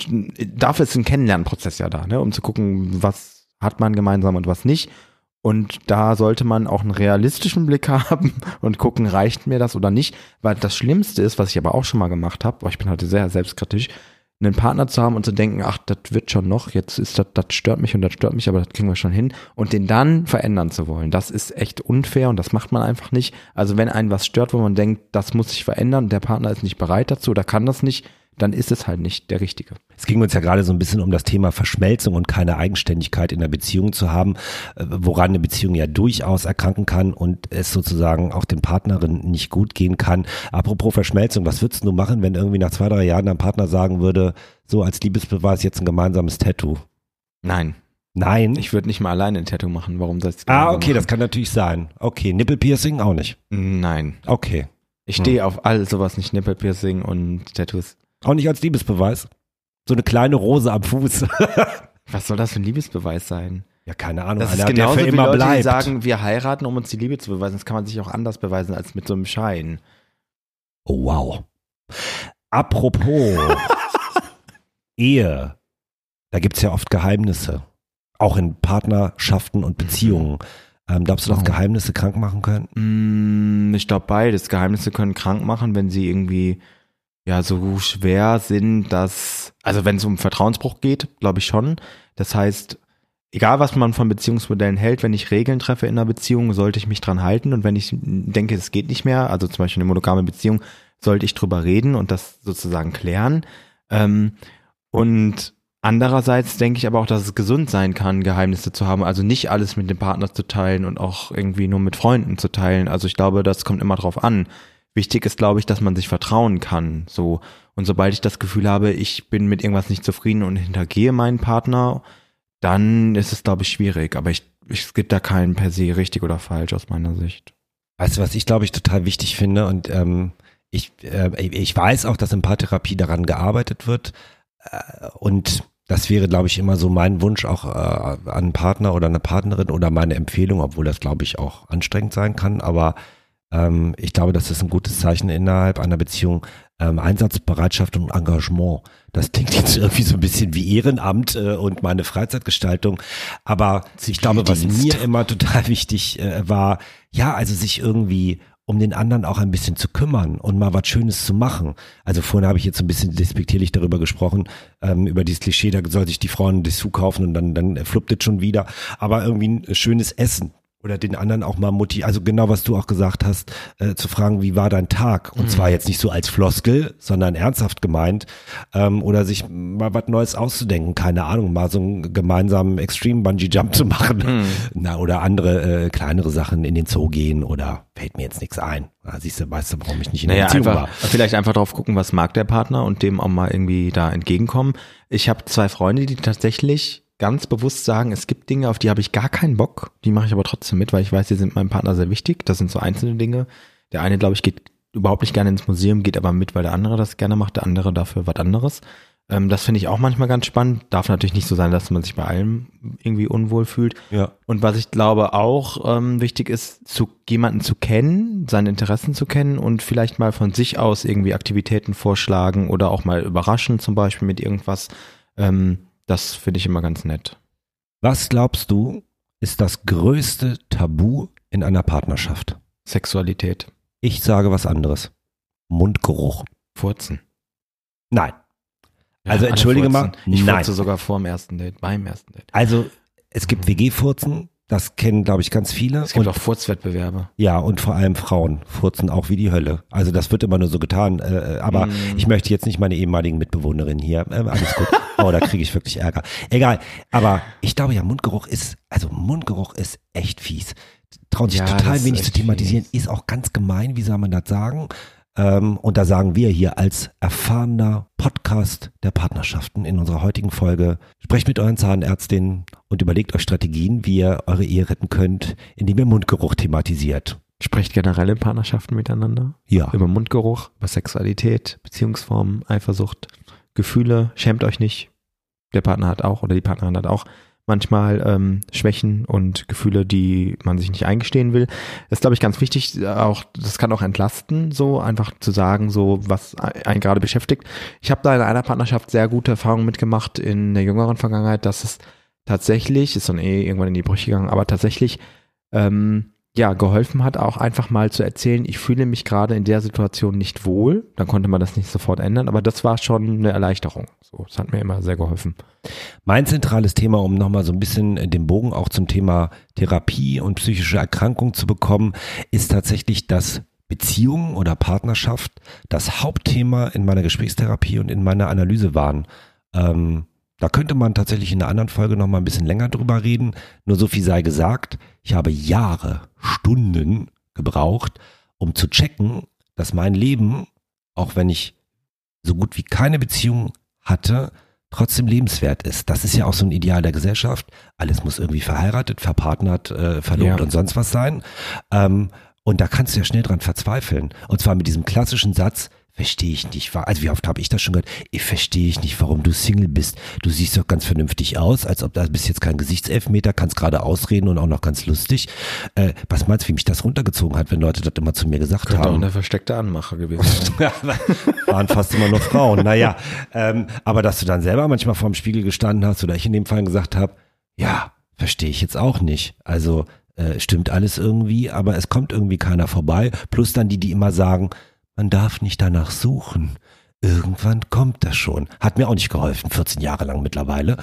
Speaker 2: dafür ist ein Kennenlernprozess ja da, ne, um zu gucken, was hat man gemeinsam und was nicht. Und da sollte man auch einen realistischen Blick haben und gucken, reicht mir das oder nicht. Weil das Schlimmste ist, was ich aber auch schon mal gemacht habe, ich bin heute sehr selbstkritisch, einen Partner zu haben und zu denken, ach, das wird schon noch, jetzt ist das, das stört mich und das stört mich, aber das kriegen wir schon hin. Und den dann verändern zu wollen, das ist echt unfair und das macht man einfach nicht. Also wenn einen was stört, wo man denkt, das muss sich verändern, der Partner ist nicht bereit dazu oder kann das nicht, dann ist es halt nicht der Richtige.
Speaker 1: Es ging uns ja gerade so ein bisschen um das Thema Verschmelzung und keine Eigenständigkeit in der Beziehung zu haben, äh, woran eine Beziehung ja durchaus erkranken kann und es sozusagen auch den Partnerinnen nicht gut gehen kann. Apropos Verschmelzung, was würdest du machen, wenn irgendwie nach zwei, drei Jahren dein Partner sagen würde, so als Liebesbeweis jetzt ein gemeinsames Tattoo?
Speaker 2: Nein,
Speaker 1: Nein.
Speaker 2: ich würde nicht mal alleine ein Tattoo machen. Warum soll ich
Speaker 1: ah, okay, das kann natürlich sein. Okay, Nippelpiercing auch nicht.
Speaker 2: Nein.
Speaker 1: Okay.
Speaker 2: Ich stehe auf all sowas nicht, Nippelpiercing und Tattoos.
Speaker 1: Auch nicht als Liebesbeweis. So eine kleine Rose am Fuß.
Speaker 2: Was soll das für ein Liebesbeweis sein?
Speaker 1: ja, keine Ahnung.
Speaker 2: Das ist genauso
Speaker 1: der für
Speaker 2: wie
Speaker 1: immer
Speaker 2: Leute,
Speaker 1: bleibt.
Speaker 2: die sagen, wir heiraten, um uns die Liebe zu beweisen. Das kann man sich auch anders beweisen als mit so einem Schein.
Speaker 1: Oh, wow. Apropos Ehe, da gibt's ja oft Geheimnisse. Auch in Partnerschaften und Beziehungen. Ähm, glaubst du, dass
Speaker 2: Oh.
Speaker 1: Geheimnisse krank machen können?
Speaker 2: Mm, ich glaube beides. Geheimnisse können krank machen, wenn sie irgendwie ja so schwer sind, dass also wenn es um Vertrauensbruch geht, glaube ich schon. Das heißt, egal was man von Beziehungsmodellen hält, wenn ich Regeln treffe in einer Beziehung, sollte ich mich dran halten und wenn ich denke, es geht nicht mehr, also zum Beispiel eine monogame Beziehung, sollte ich drüber reden und das sozusagen klären. Ähm, und andererseits denke ich aber auch, dass es gesund sein kann, Geheimnisse zu haben, also nicht alles mit dem Partner zu teilen und auch irgendwie nur mit Freunden zu teilen. Also ich glaube, das kommt immer drauf an. Wichtig ist, glaube ich, dass man sich vertrauen kann. So. Und sobald ich das Gefühl habe, ich bin mit irgendwas nicht zufrieden und hintergehe meinen Partner, dann ist es, glaube ich, schwierig. Aber ich, ich, es gibt da keinen per se richtig oder falsch aus meiner Sicht.
Speaker 1: Weißt du, was ich glaube ich total wichtig finde und ähm, ich, äh, ich weiß auch, dass in Paartherapie daran gearbeitet wird äh, und das wäre, glaube ich, immer so mein Wunsch auch äh, an einen Partner oder eine Partnerin oder meine Empfehlung, obwohl das, glaube ich, auch anstrengend sein kann. Aber ähm, ich glaube, das ist ein gutes Zeichen innerhalb einer Beziehung. Ähm, Einsatzbereitschaft und Engagement. Das klingt jetzt irgendwie so ein bisschen wie Ehrenamt äh, und meine Freizeitgestaltung. Aber ich glaube, was mir immer total wichtig äh, war, ja, also sich irgendwie um den anderen auch ein bisschen zu kümmern und mal was Schönes zu machen. Also vorhin habe ich jetzt so ein bisschen despektierlich darüber gesprochen, ähm, über dieses Klischee, da soll sich die Frau ein Dessous kaufen und dann, dann fluppt es schon wieder. Aber irgendwie ein schönes Essen Oder den anderen auch mal motivieren, also genau was du auch gesagt hast, äh, zu fragen, wie war dein Tag? Und zwar jetzt nicht so als Floskel, sondern ernsthaft gemeint. Ähm, oder sich mal was Neues auszudenken, keine Ahnung, mal so einen gemeinsamen Extreme Bungee Jump zu machen. Na, oder andere äh, kleinere Sachen in den Zoo gehen oder fällt mir jetzt nichts ein. Na, siehst du, weißt du, warum ich nicht in der
Speaker 2: Naja,
Speaker 1: Beziehung
Speaker 2: einfach,
Speaker 1: war.
Speaker 2: vielleicht einfach drauf gucken, was mag der Partner und dem auch mal irgendwie da entgegenkommen. Ich habe zwei Freunde, die tatsächlich ganz bewusst sagen, es gibt Dinge, auf die habe ich gar keinen Bock, die mache ich aber trotzdem mit, weil ich weiß, die sind meinem Partner sehr wichtig. Das sind so einzelne Dinge. Der eine, glaube ich, geht überhaupt nicht gerne ins Museum, geht aber mit, weil der andere das gerne macht, der andere dafür was anderes. Ähm, das finde ich auch manchmal ganz spannend. Darf natürlich nicht so sein, dass man sich bei allem irgendwie unwohl fühlt.
Speaker 1: Ja.
Speaker 2: Und was ich glaube auch ähm, wichtig ist, zu jemanden zu kennen, seine Interessen zu kennen und vielleicht mal von sich aus irgendwie Aktivitäten vorschlagen oder auch mal überraschen, zum Beispiel mit irgendwas. Ähm, das finde ich immer ganz nett.
Speaker 1: Was glaubst du, ist das größte Tabu in einer Partnerschaft?
Speaker 2: Sexualität.
Speaker 1: Ich sage was anderes. Mundgeruch.
Speaker 2: Furzen.
Speaker 1: Nein.
Speaker 2: Ja,
Speaker 1: Also entschuldige mal,
Speaker 2: furzen. Ich
Speaker 1: nein.
Speaker 2: furze sogar vor dem ersten Date, beim ersten Date.
Speaker 1: Also es gibt WG-Furzen, das kennen, glaube ich, ganz viele.
Speaker 2: Es gibt
Speaker 1: und,
Speaker 2: auch Furzwettbewerbe.
Speaker 1: ja, und vor allem Frauen furzen auch wie die Hölle. Also das wird immer nur so getan. Äh, aber
Speaker 2: Mm.
Speaker 1: ich möchte jetzt nicht meine ehemaligen Mitbewohnerin hier. Äh, alles gut. oh, da kriege ich wirklich Ärger. Egal. Aber ich glaube ja, Mundgeruch ist, also Mundgeruch ist echt fies. Trauen sich
Speaker 2: Ja,
Speaker 1: total wenig zu thematisieren.
Speaker 2: fies.
Speaker 1: Ist auch ganz gemein, wie soll man das sagen? Ähm, und da sagen wir hier als erfahrener Podcast der Partnerschaften in unserer heutigen Folge, sprecht mit euren Zahnärztinnen und überlegt euch Strategien, wie ihr eure Ehe retten könnt, indem ihr Mundgeruch thematisiert.
Speaker 2: Sprecht generell in Partnerschaften miteinander.
Speaker 1: Ja.
Speaker 2: Über Mundgeruch, über Sexualität, Beziehungsformen, Eifersucht, Gefühle. Schämt euch nicht. Der Partner hat auch oder die Partnerin hat auch manchmal ähm, Schwächen und Gefühle, die man sich nicht eingestehen will. Das ist, glaube ich, ganz wichtig. Auch das kann auch entlasten, so einfach zu sagen, so was einen gerade beschäftigt. Ich habe da in einer Partnerschaft sehr gute Erfahrungen mitgemacht in der jüngeren Vergangenheit, dass es tatsächlich, ist dann eh irgendwann in die Brüche gegangen, aber tatsächlich ähm, ja, geholfen hat, auch einfach mal zu erzählen, ich fühle mich gerade in der Situation nicht wohl. Dann konnte man das nicht sofort ändern, aber das war schon eine Erleichterung. So, das hat mir immer sehr geholfen.
Speaker 1: Mein zentrales Thema, um nochmal so ein bisschen äh, den Bogen auch zum Thema Therapie und psychische Erkrankung zu bekommen, ist tatsächlich, dass Beziehungen oder Partnerschaft das Hauptthema in meiner Gesprächstherapie und in meiner Analyse waren. Ähm, da könnte man tatsächlich in einer anderen Folge nochmal ein bisschen länger drüber reden. Nur so viel sei gesagt, ich habe Jahre, Stunden gebraucht, um zu checken, dass mein Leben, auch wenn ich so gut wie keine Beziehung hatte, trotzdem lebenswert ist. Das ist ja auch so ein Ideal der Gesellschaft. Alles muss irgendwie verheiratet, verpartnert, äh, verlobt
Speaker 2: Ja.
Speaker 1: und sonst was sein. Ähm, und da kannst du ja schnell dran verzweifeln. Und zwar mit diesem klassischen Satz, verstehe ich nicht. Also wie oft habe ich das schon gehört? Ich verstehe ich nicht, warum du Single bist. Du siehst doch ganz vernünftig aus, als ob da bist jetzt kein Gesichtselfmeter, kannst gerade ausreden und auch noch ganz lustig. Äh, was meinst du, wie mich das runtergezogen hat, wenn Leute das immer zu mir gesagt
Speaker 2: Könnte auch
Speaker 1: haben?
Speaker 2: eine versteckte Anmache gewesen sein.
Speaker 1: waren fast immer nur Frauen. Naja, ähm, aber dass du dann selber manchmal vorm Spiegel gestanden hast oder ich in dem Fall gesagt habe, ja, verstehe ich jetzt auch nicht. Also äh, stimmt alles irgendwie, aber es kommt irgendwie keiner vorbei. Plus dann die, die immer sagen, man darf nicht danach suchen. Irgendwann kommt das schon. Hat mir auch nicht geholfen, 14 Jahre lang mittlerweile.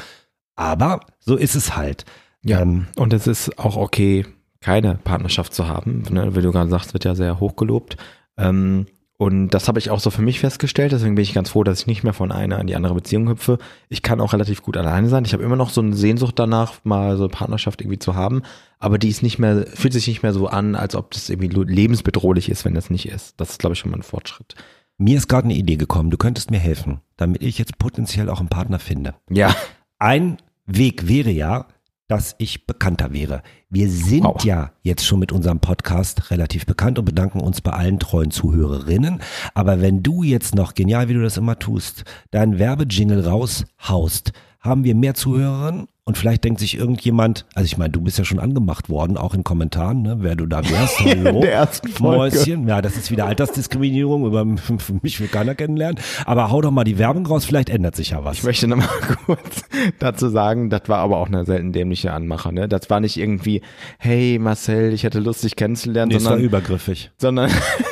Speaker 1: Aber so ist es halt.
Speaker 2: Ja,
Speaker 1: Ähm,
Speaker 2: und es ist auch okay, keine Partnerschaft zu haben. Ne? Wie du gerade sagst, wird ja sehr hochgelobt. Ähm, und das habe ich auch so für mich festgestellt. Deswegen bin ich ganz froh, dass ich nicht mehr von einer in die andere Beziehung hüpfe. Ich kann auch relativ gut alleine sein. Ich habe immer noch so eine Sehnsucht danach, mal so eine Partnerschaft irgendwie zu haben. Aber die ist nicht mehr, fühlt sich nicht mehr so an, als ob das irgendwie lebensbedrohlich ist, wenn das nicht ist. Das ist, glaube ich, schon mal ein Fortschritt.
Speaker 1: mir ist gerade eine Idee gekommen. Du könntest mir helfen, damit ich jetzt potenziell auch einen Partner finde.
Speaker 2: Ja.
Speaker 1: Ein Weg wäre ja, dass ich bekannter wäre. Wir sind
Speaker 2: Wow.
Speaker 1: ja jetzt schon mit unserem Podcast relativ bekannt und bedanken uns bei allen treuen Zuhörerinnen. Aber wenn du jetzt noch, genial wie du das immer tust, deinen Werbejingle raushaust, haben wir mehr Zuhörerinnen und vielleicht denkt sich irgendjemand, also ich meine, du bist ja schon angemacht worden, auch in Kommentaren, ne, wer du da wärst. Hallo.
Speaker 2: der ersten Folge.
Speaker 1: Mäuschen. Ja, das ist wieder Altersdiskriminierung, über mich will keiner kennenlernen. Aber hau doch mal die Werbung raus, vielleicht ändert sich ja was.
Speaker 2: Ich möchte nochmal kurz dazu sagen, das war aber auch eine selten dämliche Anmache. Ne? Das war nicht irgendwie, hey Marcel, ich hätte Lust, dich kennenzulernen,
Speaker 1: Nee, es war
Speaker 2: sondern,
Speaker 1: übergriffig.
Speaker 2: sondern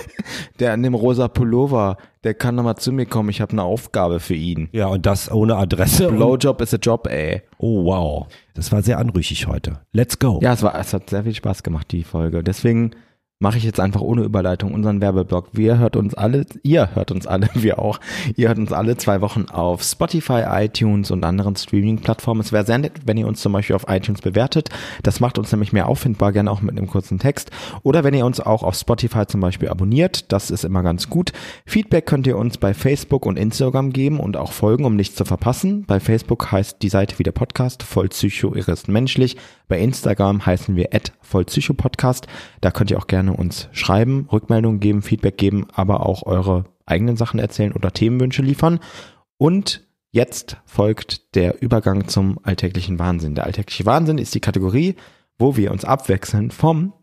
Speaker 2: der an dem rosa Pullover, der kann nochmal zu mir kommen, ich habe eine Aufgabe für ihn.
Speaker 1: Ja, und das ohne Adresse.
Speaker 2: Blowjob is a job, ey.
Speaker 1: Oh, wow. Das war sehr anrüchig heute. Let's go.
Speaker 2: Ja, es, war, es hat sehr viel Spaß gemacht, die Folge. Deswegen mache ich jetzt einfach ohne Überleitung unseren Werbeblock. Wir hört uns alle, ihr hört uns alle, wir auch. Ihr hört uns alle zwei Wochen auf Spotify, iTunes und anderen Streaming-Plattformen. Es wäre sehr nett, wenn ihr uns zum Beispiel auf iTunes bewertet. Das macht uns nämlich mehr auffindbar, gerne auch mit einem kurzen Text. Oder wenn ihr uns auch auf Spotify zum Beispiel abonniert, das ist immer ganz gut. Feedback könnt ihr uns bei Facebook und Instagram geben und auch folgen, um nichts zu verpassen. Bei Facebook heißt die Seite wieder Podcast, voll Psycho, menschlich. Bei Instagram heißen wir vollpsychopodcast. Da könnt ihr auch gerne uns schreiben, Rückmeldungen geben, Feedback geben, aber auch eure eigenen Sachen erzählen oder Themenwünsche liefern. Und jetzt folgt der Übergang zum alltäglichen Wahnsinn. Der alltägliche Wahnsinn ist die Kategorie, wo wir uns abwechseln vom,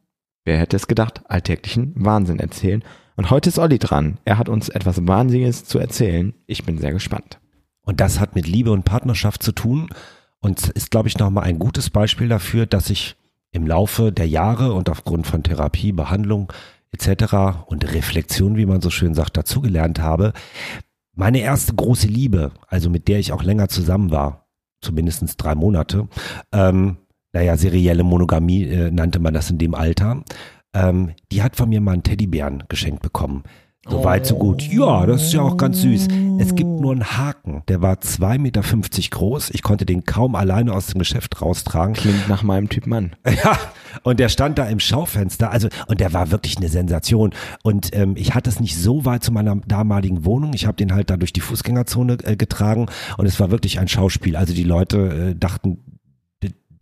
Speaker 2: wer hätte es gedacht, alltäglichen Wahnsinn erzählen. Und heute ist Olli dran. Er hat uns etwas Wahnsinniges zu erzählen. Ich bin sehr gespannt.
Speaker 1: Und das hat mit Liebe und Partnerschaft zu tun und ist, glaube ich, nochmal ein gutes Beispiel dafür, dass ich im Laufe der Jahre und aufgrund von Therapie, Behandlung etc. und Reflexion, wie man so schön sagt, dazugelernt habe. Meine erste große Liebe, also mit der ich auch länger zusammen war, zumindest drei Monate, ähm, naja, serielle Monogamie äh, nannte man das in dem Alter, ähm, die hat von mir mal einen Teddybären geschenkt bekommen. So weit, so gut. Ja, das ist ja auch ganz süß. Es gibt nur einen Haken. Der war 2,50 Meter groß. Ich konnte den kaum alleine aus dem Geschäft raustragen.
Speaker 2: Klingt nach meinem Typ Mann.
Speaker 1: Ja, und der stand da im Schaufenster, also und der war wirklich eine Sensation. Und ähm, ich hatte es nicht so weit zu meiner damaligen Wohnung. Ich habe den halt da durch die Fußgängerzone äh, getragen und es war wirklich ein Schauspiel. Also die Leute äh, dachten,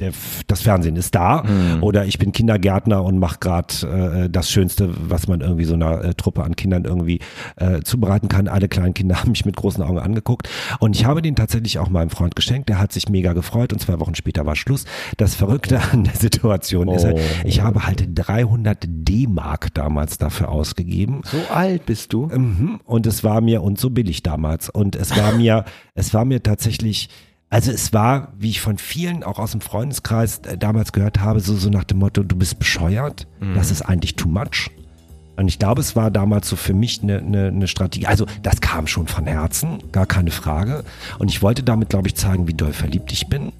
Speaker 1: der, das Fernsehen ist da oder ich bin Kindergärtner und mache gerade äh, das Schönste, was man irgendwie so einer äh, Truppe an Kindern irgendwie äh, zubereiten kann. Alle kleinen Kinder haben mich mit großen Augen angeguckt und ich habe den tatsächlich auch meinem Freund geschenkt. Der hat sich mega gefreut und zwei Wochen später war Schluss. Das Verrückte an der Situation ist halt, ich habe halt 300 D-Mark damals dafür ausgegeben.
Speaker 2: So alt bist du?
Speaker 1: Mhm. Und es war mir, und so billig damals, und es war mir, es war mir tatsächlich, also es war, wie ich von vielen auch aus dem Freundeskreis äh, damals gehört habe, so, so nach dem Motto, du bist bescheuert, das ist eigentlich too much. Und ich glaube, es war damals so für mich eine, eine, eine Strategie. Also das kam schon von Herzen, gar keine Frage. Und ich wollte damit, glaube ich, zeigen, wie doll verliebt ich bin.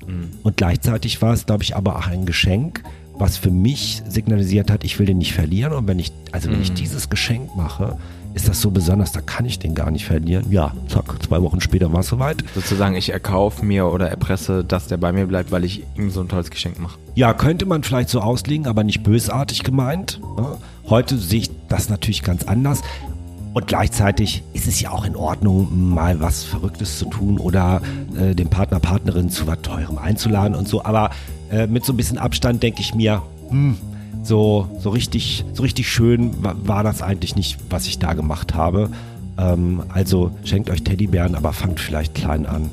Speaker 1: Und gleichzeitig war es, glaube ich, aber auch ein Geschenk, was für mich signalisiert hat, ich will den nicht verlieren. Und wenn ich, also wenn ich dieses Geschenk mache, ist das so besonders, da kann ich den gar nicht verlieren. Ja, zack, zwei Wochen später war es soweit.
Speaker 2: Sozusagen, ich erkaufe mir oder erpresse, dass der bei mir bleibt, weil ich ihm so ein tolles Geschenk mache.
Speaker 1: Ja, könnte man vielleicht so auslegen, aber nicht bösartig gemeint. ne? Heute sehe ich das natürlich ganz anders. Und gleichzeitig ist es ja auch in Ordnung, mal was Verrücktes zu tun oder äh, den Partner, Partnerin zu was Teurem einzuladen und so. Aber äh, mit so ein bisschen Abstand denke ich mir, hm, so, so richtig, so richtig schön wa- war das eigentlich nicht, was ich da gemacht habe. Ähm, also schenkt euch Teddybären, aber fangt vielleicht klein an.